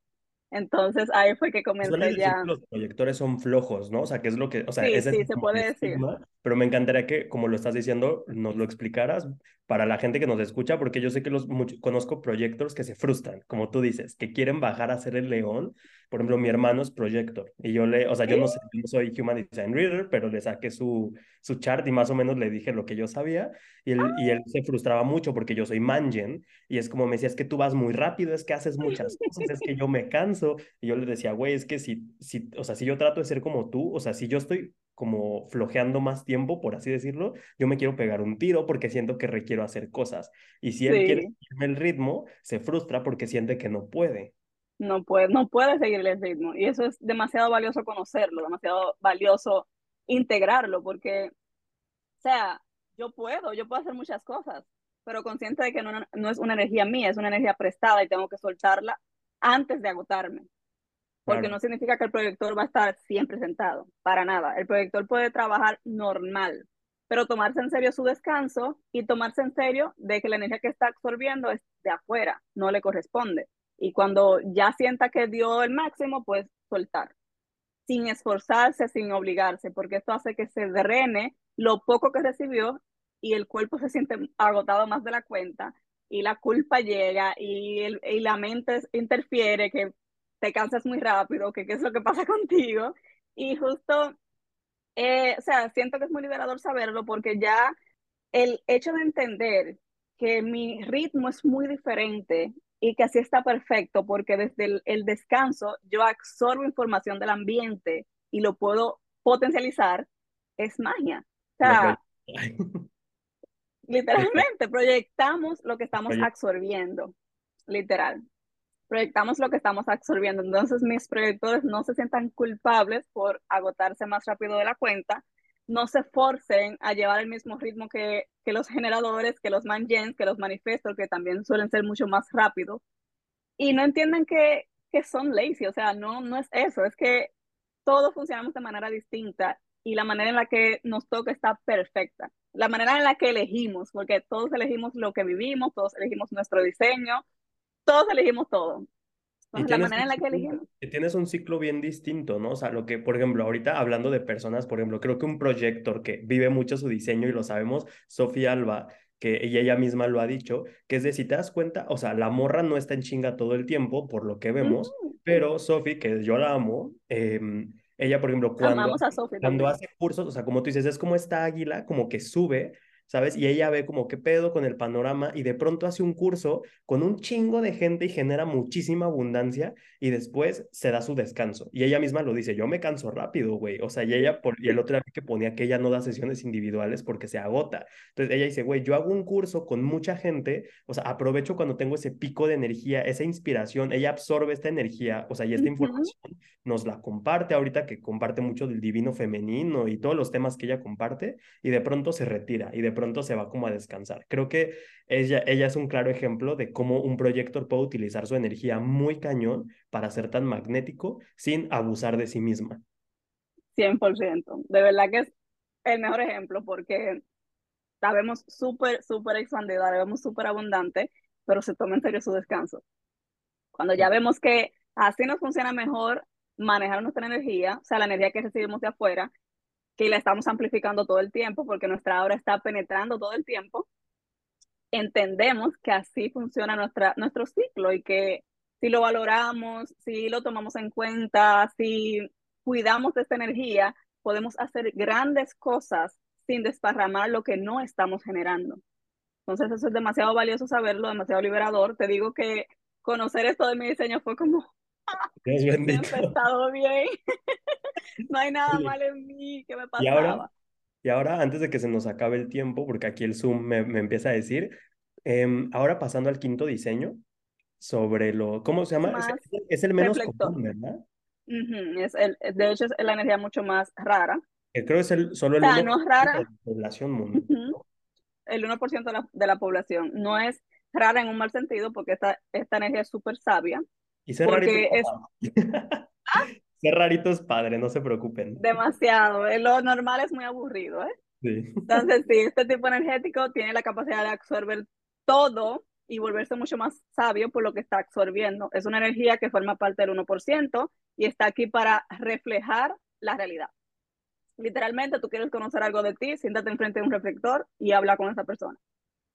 Entonces ahí fue que comencé ya. los proyectores son flojos, ¿no? O sea, que es lo que, o sea, sí, sí, se puede decir. Pero me encantaría que, como lo estás diciendo, nos lo explicaras para la gente que nos escucha, porque yo sé que los conozco proyectores que se frustran, como tú dices, que quieren bajar a ser el león. Por ejemplo, mi hermano es proyector y yo le, o sea, yo no, no soy Human Design Reader, pero le saqué su, su chart y más o menos le dije lo que yo sabía y él, y él se frustraba mucho porque yo soy mangen y es como me decía, es que tú vas muy rápido, es que haces muchas cosas, es que yo me canso. Y yo le decía, güey, es que si, si, o sea, si yo trato de ser como tú, o sea, si yo estoy como flojeando más tiempo, por así decirlo, yo me quiero pegar un tiro porque siento que requiero hacer cosas. Y si él quiere seguirme el ritmo, se frustra porque siente que no puede. No puede, no puede seguir el ritmo. Y eso es demasiado valioso conocerlo, demasiado valioso integrarlo, porque, o sea, yo puedo, yo puedo hacer muchas cosas, pero consciente de que no, no es una energía mía, es una energía prestada y tengo que soltarla antes de agotarme porque no significa que el proyector va a estar siempre sentado, para nada. El proyector puede trabajar normal, pero tomarse en serio su descanso y tomarse en serio de que la energía que está absorbiendo es de afuera, no le corresponde. Y cuando ya sienta que dio el máximo, pues soltar, sin esforzarse, sin obligarse, porque esto hace que se drene lo poco que recibió y el cuerpo se siente agotado más de la cuenta y la culpa llega y, el, y la mente interfiere, que te cansas muy rápido, que qué es lo que pasa contigo. Y justo, eh, o sea, siento que es muy liberador saberlo porque ya el hecho de entender que mi ritmo es muy diferente y que así está perfecto porque desde el, descanso yo absorbo información del ambiente y lo puedo potencializar, es magia. O sea, literalmente proyectamos lo que estamos absorbiendo, literal proyectamos lo que estamos absorbiendo. Entonces mis proyectores no se sientan culpables por agotarse más rápido de la cuenta, no se forcen a llevar el mismo ritmo que, que los generadores, que los mangens, que los manifestos, que también suelen ser mucho más rápidos. Y no entienden que, que son lazy, o sea, no, no es eso, es que todos funcionamos de manera distinta y la manera en la que nos toca está perfecta. La manera en la que elegimos, porque todos elegimos lo que vivimos, todos elegimos nuestro diseño, todos elegimos todo. la manera en la que elegimos. Y tienes un ciclo bien distinto, ¿no? O sea, lo que, por ejemplo, ahorita hablando de personas, por ejemplo, creo que un proyector que vive mucho su diseño y lo sabemos, Sofía Alba, que ella, ella misma lo ha dicho, que es de si te das cuenta, o sea, la morra no está en chinga todo el tiempo, por lo que vemos, mm. pero Sofía, que yo la amo, em, ella, por ejemplo, cuando, cuando hace cursos, o sea, como tú dices, es como esta águila, como que sube ¿sabes? Y ella ve como qué pedo con el panorama y de pronto hace un curso con un chingo de gente y genera muchísima abundancia y después se da su descanso. Y ella misma lo dice, yo me canso rápido, güey. O sea, y ella, por, y el otro día que ponía que ella no da sesiones individuales porque se agota. Entonces ella dice, güey, yo hago un curso con mucha gente, o sea, aprovecho cuando tengo ese pico de energía, esa inspiración, ella absorbe esta energía, o sea, y esta información nos la comparte ahorita que comparte mucho del divino femenino y todos los temas que ella comparte y de pronto se retira y de pronto se va como a descansar. Creo que ella, ella es un claro ejemplo de cómo un proyector puede utilizar su energía muy cañón para ser tan magnético sin abusar de sí misma. 100%. De verdad que es el mejor ejemplo porque la vemos súper, súper expandida, la vemos súper abundante, pero se toma en serio su descanso. Cuando ya vemos que así nos funciona mejor manejar nuestra energía, o sea, la energía que recibimos de afuera, que la estamos amplificando todo el tiempo porque nuestra aura está penetrando todo el tiempo, entendemos que así funciona nuestra, nuestro ciclo y que si lo valoramos, si lo tomamos en cuenta, si cuidamos de esta energía, podemos hacer grandes cosas sin desparramar lo que no estamos generando. Entonces eso es demasiado valioso saberlo, demasiado liberador. Te digo que conocer esto de mi diseño fue como, Dios bendito. He empezado bien. no hay nada mal en mí que me pasaba. Y ahora, y ahora, antes de que se nos acabe el tiempo, porque aquí el Zoom me, me empieza a decir, eh, ahora pasando al quinto diseño, sobre lo, ¿cómo se llama? Es, es, el menos reflector. común, ¿verdad? Uh -huh. es el, de hecho, es la energía mucho más rara. Que creo es el, solo el O sea, 1% no es rara. de la población mundial. Ujú. El 1% de la, de la población. No es rara en un mal sentido porque esta, esta energía es súper sabia. Y ser Porque rarito es padre. Ser rarito es padre, no se preocupen. Demasiado. eh, Lo normal es muy aburrido, ¿eh? Sí. Entonces, sí, este tipo energético tiene la capacidad de absorber todo y volverse mucho más sabio por lo que está absorbiendo. Es una energía que forma parte del 1% y está aquí para reflejar la realidad. Literalmente, tú quieres conocer algo de ti, siéntate enfrente de un reflector y habla con esa persona.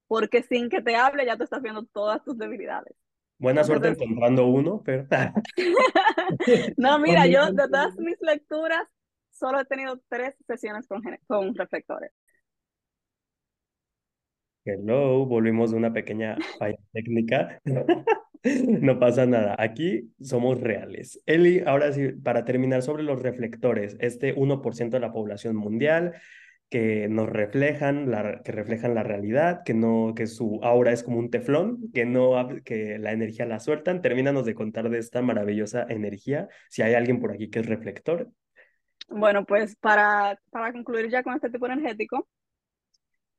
Porque sin que te hable, ya tú estás viendo todas tus debilidades. Buena suerte Entonces- encontrando uno, pero... No, mira, yo de todas mis lecturas solo he tenido tres sesiones con, con reflectores. Hello, volvimos de una pequeña falla técnica. No pasa nada, aquí somos reales. Eli, ahora sí, para terminar sobre los reflectores, este 1% de la población mundial que nos reflejan, la, que reflejan la realidad, que no, que su aura es como un teflón, que no, que la energía la sueltan. Termínanos de contar de esta maravillosa energía. Si hay alguien por aquí que es reflector, Bueno, pues para, para concluir ya con este tipo energético,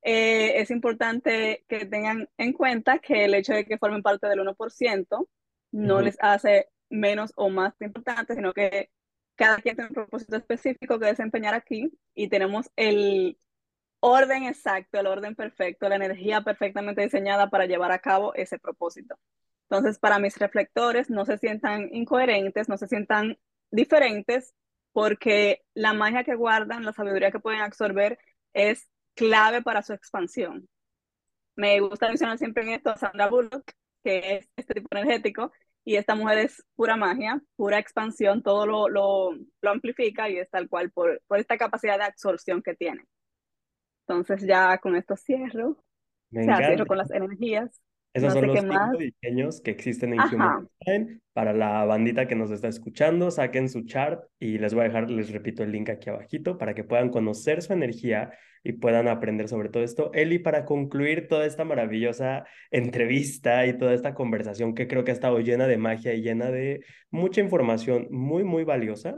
eh, es importante que tengan en cuenta que el hecho de que formen parte del 1% no les hace menos o más importantes, sino que cada quien tiene un propósito específico que desempeñar aquí y tenemos el orden exacto, el orden perfecto, la energía perfectamente diseñada para llevar a cabo ese propósito. Entonces, para mis reflectores, no se sientan incoherentes, no se sientan diferentes, porque la magia que guardan, la sabiduría que pueden absorber es clave para su expansión. Me gusta mencionar siempre en esto a Sandra Bullock, que es este tipo energético, y esta mujer es pura magia, pura expansión, todo lo, lo, lo amplifica y es tal cual por, por esta capacidad de absorción que tiene. Entonces ya con esto cierro, me o sea, cierro con las energías. Esos No son los cinco diseños que existen en Ajá. Human Design. Para la bandita que nos está escuchando, saquen su chart y les voy a dejar, les repito, el link aquí abajito para que puedan conocer su energía y puedan aprender sobre todo esto. Eli, para concluir toda esta maravillosa entrevista y toda esta conversación que creo que ha estado llena de magia y llena de mucha información muy, muy valiosa,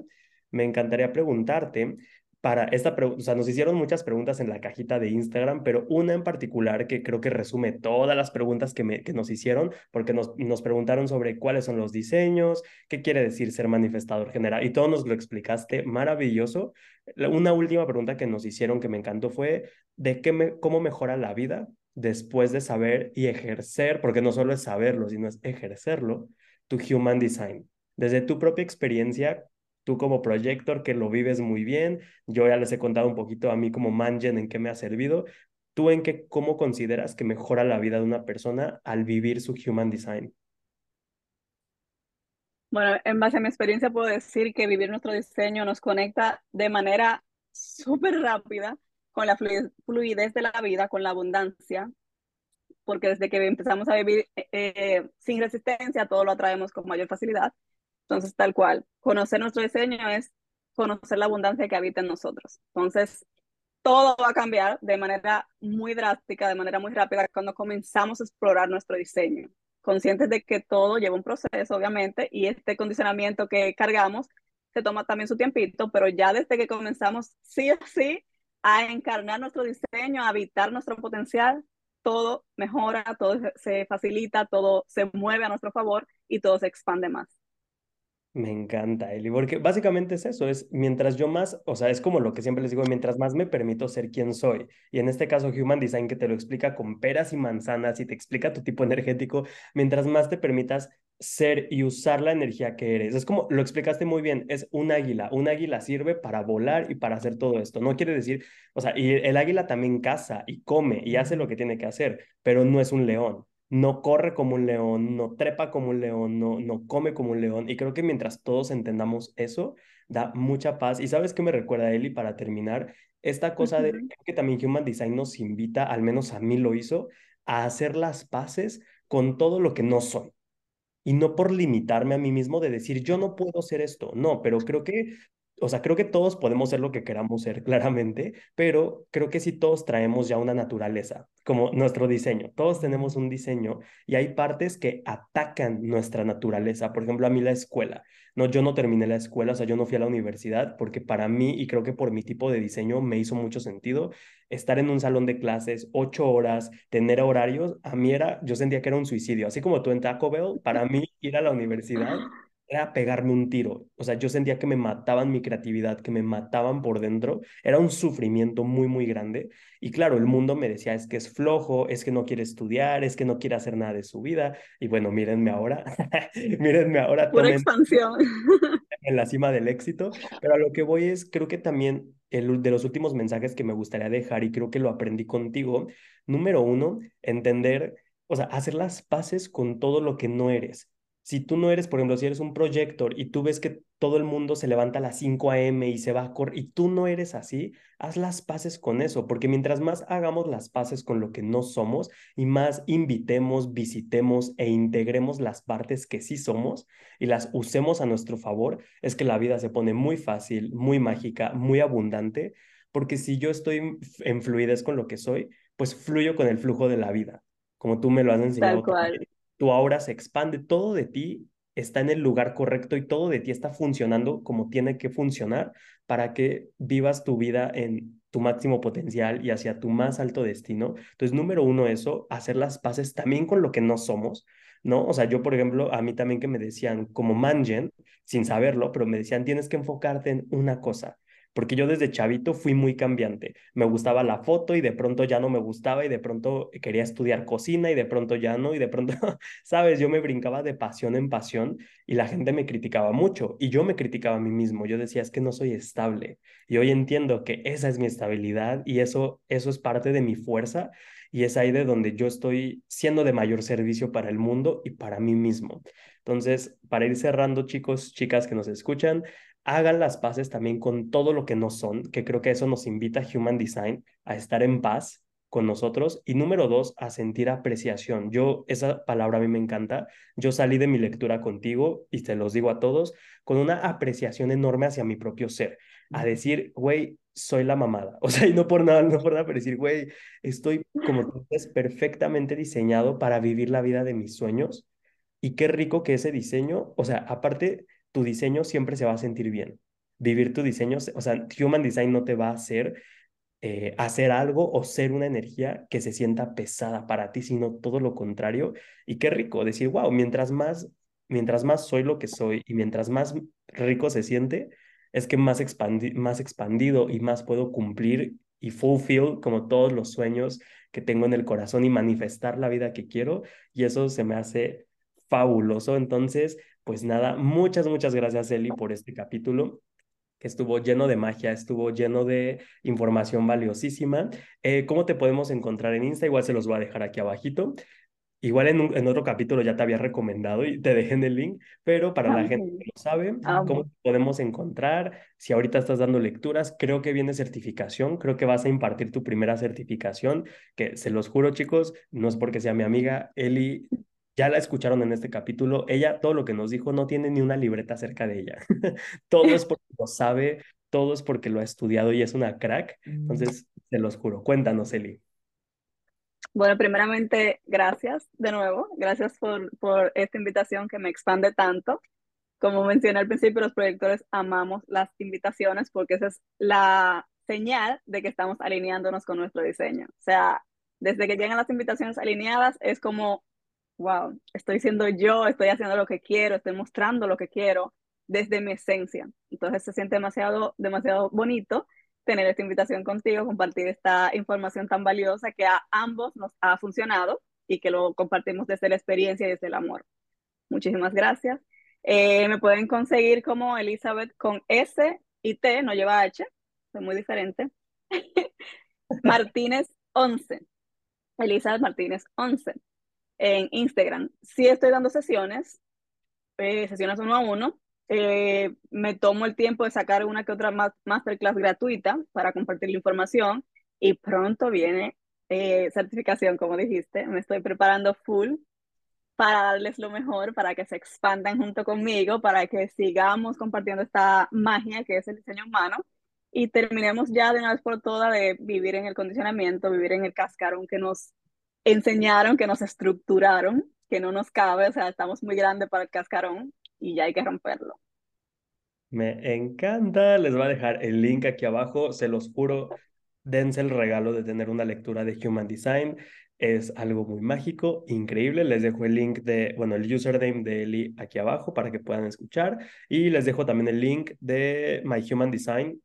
me encantaría preguntarte para esta pregunta, o sea, nos hicieron muchas preguntas en la cajita de Instagram, pero una en particular que creo que resume todas las preguntas que, me, que nos hicieron, porque nos, nos preguntaron sobre cuáles son los diseños, qué quiere decir ser manifestador general, y todo nos lo explicaste maravilloso. Una última pregunta que nos hicieron que me encantó fue de qué me, cómo mejora la vida después de saber y ejercer, porque no solo es saberlo, sino es ejercerlo, tu human design. Desde tu propia experiencia, tú como projector que lo vives muy bien, yo ya les he contado un poquito a mí como Mangen en qué me ha servido. ¿Tú en qué, cómo consideras que mejora la vida de una persona al vivir su human design? Bueno, en base a mi experiencia puedo decir que vivir nuestro diseño nos conecta de manera súper rápida con la fluidez de la vida, con la abundancia, porque desde que empezamos a vivir eh, eh, sin resistencia, todo lo atraemos con mayor facilidad. Entonces, tal cual, conocer nuestro diseño es conocer la abundancia que habita en nosotros. Entonces, todo va a cambiar de manera muy drástica, de manera muy rápida cuando comenzamos a explorar nuestro diseño, conscientes de que todo lleva un proceso, obviamente, y este condicionamiento que cargamos se toma también su tiempito, pero ya desde que comenzamos sí o sí a encarnar nuestro diseño, a habitar nuestro potencial, todo mejora, todo se facilita, todo se mueve a nuestro favor y todo se expande más. Me encanta, Eli, porque básicamente es eso, es mientras yo más, o sea, es como lo que siempre les digo, mientras más me permito ser quien soy. Y en este caso, Human Design, que te lo explica con peras y manzanas y te explica tu tipo energético, mientras más te permitas ser y usar la energía que eres. Es como lo explicaste muy bien, es un águila. Un águila sirve para volar y para hacer todo esto. No quiere decir, o sea, y el águila también caza y come y hace lo que tiene que hacer, pero no es un león no corre como un león, no trepa como un león, no, no come como un león. Y creo que mientras todos entendamos eso, da mucha paz. Y sabes qué me recuerda, Eli, para terminar, esta cosa de que también Human Design nos invita, al menos a mí lo hizo, a hacer las paces con todo lo que no soy. Y no por limitarme a mí mismo de decir, yo no puedo ser esto. No, pero creo que o sea, creo que todos podemos ser lo que queramos ser, claramente, pero creo que sí todos traemos ya una naturaleza, como nuestro diseño. Todos tenemos un diseño y hay partes que atacan nuestra naturaleza. Por ejemplo, a mí la escuela. No, yo no terminé la escuela, o sea, yo no fui a la universidad porque para mí, y creo que por mi tipo de diseño, me hizo mucho sentido estar en un salón de clases ocho horas, tener horarios. A mí era, yo sentía que era un suicidio. Así como tú en Taco Bell, para mí ir a la universidad era pegarme un tiro. O sea, yo sentía que me mataban mi creatividad, que me mataban por dentro. Era un sufrimiento muy, muy grande. Y claro, el mundo me decía, es que es flojo, es que no quiere estudiar, es que no quiere hacer nada de su vida. Y bueno, mírenme ahora, mírenme ahora. Pura expansión. En la cima del éxito. Pero a lo que voy es, creo que también el de los últimos mensajes que me gustaría dejar, y creo que lo aprendí contigo, número uno, entender, o sea, hacer las paces con todo lo que no eres si tú no eres, por ejemplo, si eres un projector y tú ves que todo el mundo se levanta a las 5 a.m. y se va a correr y tú no eres así, haz las paces con eso, porque mientras más hagamos las paces con lo que no somos y más invitemos, visitemos e integremos las partes que sí somos y las usemos a nuestro favor, es que la vida se pone muy fácil, muy mágica, muy abundante, porque si yo estoy en fluidez con lo que soy, pues fluyo con el flujo de la vida, como tú me lo has enseñado. Tal cual tu aura se expande, todo de ti está en el lugar correcto y todo de ti está funcionando como tiene que funcionar para que vivas tu vida en tu máximo potencial y hacia tu más alto destino. Entonces, número uno, eso, hacer las paces también con lo que no somos, ¿no? O sea, yo, por ejemplo, a mí también que me decían como mangen, sin saberlo, pero me decían, tienes que enfocarte en una cosa porque yo desde chavito fui muy cambiante. Me gustaba la foto y de pronto ya no me gustaba y de pronto quería estudiar cocina y de pronto ya no y de pronto, sabes, yo me brincaba de pasión en pasión y la gente me criticaba mucho y yo me criticaba a mí mismo. Yo decía, es que no soy estable y hoy entiendo que esa es mi estabilidad y eso, eso es parte de mi fuerza y es ahí de donde yo estoy siendo de mayor servicio para el mundo y para mí mismo. Entonces, para ir cerrando, chicos, chicas que nos escuchan, hagan las paces también con todo lo que no son, que creo que eso nos invita a Human Design a estar en paz con nosotros y número dos, a sentir apreciación. Yo, esa palabra a mí me encanta. Yo salí de mi lectura contigo y te los digo a todos con una apreciación enorme hacia mi propio ser, a decir, güey, soy la mamada. O sea, y no por nada, no por nada, pero decir, güey, estoy como tú es perfectamente diseñado para vivir la vida de mis sueños. Y qué rico que ese diseño, o sea, aparte tu diseño siempre se va a sentir bien. Vivir tu diseño, o sea, Human Design no te va a hacer eh, hacer algo o ser una energía que se sienta pesada para ti, sino todo lo contrario. Y qué rico decir, wow, mientras más, mientras más soy lo que soy y mientras más rico se siente, es que más, más expandido y más puedo cumplir y fulfill como todos los sueños que tengo en el corazón y manifestar la vida que quiero. Y eso se me hace fabuloso. Entonces, pues nada, muchas, muchas gracias, Eli, por este capítulo que estuvo lleno de magia, estuvo lleno de información valiosísima. Eh, ¿Cómo te podemos encontrar en Insta? Igual se los voy a dejar aquí abajito. Igual en, un- en otro capítulo ya te había recomendado y te dejé en el link, pero para la gente que no sabe, Ah, ¿cómo te podemos encontrar? Si ahorita estás dando lecturas, creo que viene certificación, creo que vas a impartir tu primera certificación, que se los juro, chicos, no es porque sea mi amiga, Eli, ya la escucharon en este capítulo, ella todo lo que nos dijo no tiene ni una libreta cerca de ella. Todo es porque lo sabe, todo es porque lo ha estudiado y es una crack. Entonces, se los juro. Cuéntanos, Eli. Bueno, primeramente, gracias de nuevo. Gracias por, por esta invitación que me expande tanto. Como mencioné al principio, los proyectores amamos las invitaciones porque esa es la señal de que estamos alineándonos con nuestro diseño. O sea, desde que llegan las invitaciones alineadas, es como, wow, estoy siendo yo, estoy haciendo lo que quiero, estoy mostrando lo que quiero desde mi esencia. Entonces se siente demasiado, demasiado bonito tener esta invitación contigo, compartir esta información tan valiosa que a ambos nos ha funcionado y que lo compartimos desde la experiencia y desde el amor. Muchísimas gracias. Eh, me pueden conseguir como Elizabeth con S y T, no lleva H, es muy diferente. Martínez 11, Elizabeth Martínez 11 en Instagram. Sí estoy dando sesiones, eh, sesiones uno a uno. Eh, me tomo el tiempo de sacar una que otra masterclass gratuita para compartir la información y pronto viene eh, certificación, como dijiste. Me estoy preparando full para darles lo mejor, para que se expandan junto conmigo, para que sigamos compartiendo esta magia que es el diseño humano y terminemos ya de una vez por todas de vivir en el condicionamiento, vivir en el cascarón que nos enseñaron, que nos estructuraron, que no nos cabe, o sea, estamos muy grandes para el cascarón y ya hay que romperlo. Me encanta, les voy a dejar el link aquí abajo, se los juro, dense el regalo de tener una lectura de Human Design, es algo muy mágico, increíble, les dejo el link de, bueno, el username de Eli aquí abajo para que puedan escuchar y les dejo también el link de My Human Design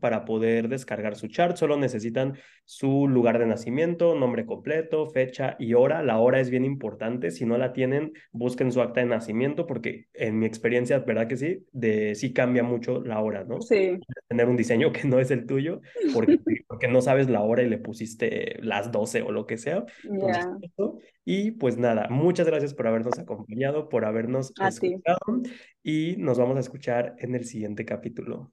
para poder descargar su chart. Solo necesitan su lugar de nacimiento, nombre completo, fecha y hora. La hora es bien importante. Si no la tienen, busquen su acta de nacimiento porque en mi experiencia, ¿verdad que sí? De sí cambia mucho la hora, ¿no? Sí. Tener un diseño que no es el tuyo porque, porque no sabes la hora y le pusiste las 12 o lo que sea. Entonces, yeah. y pues nada, muchas gracias por habernos acompañado, por habernos A escuchado ti. y nos vamos a escuchar en el siguiente capítulo.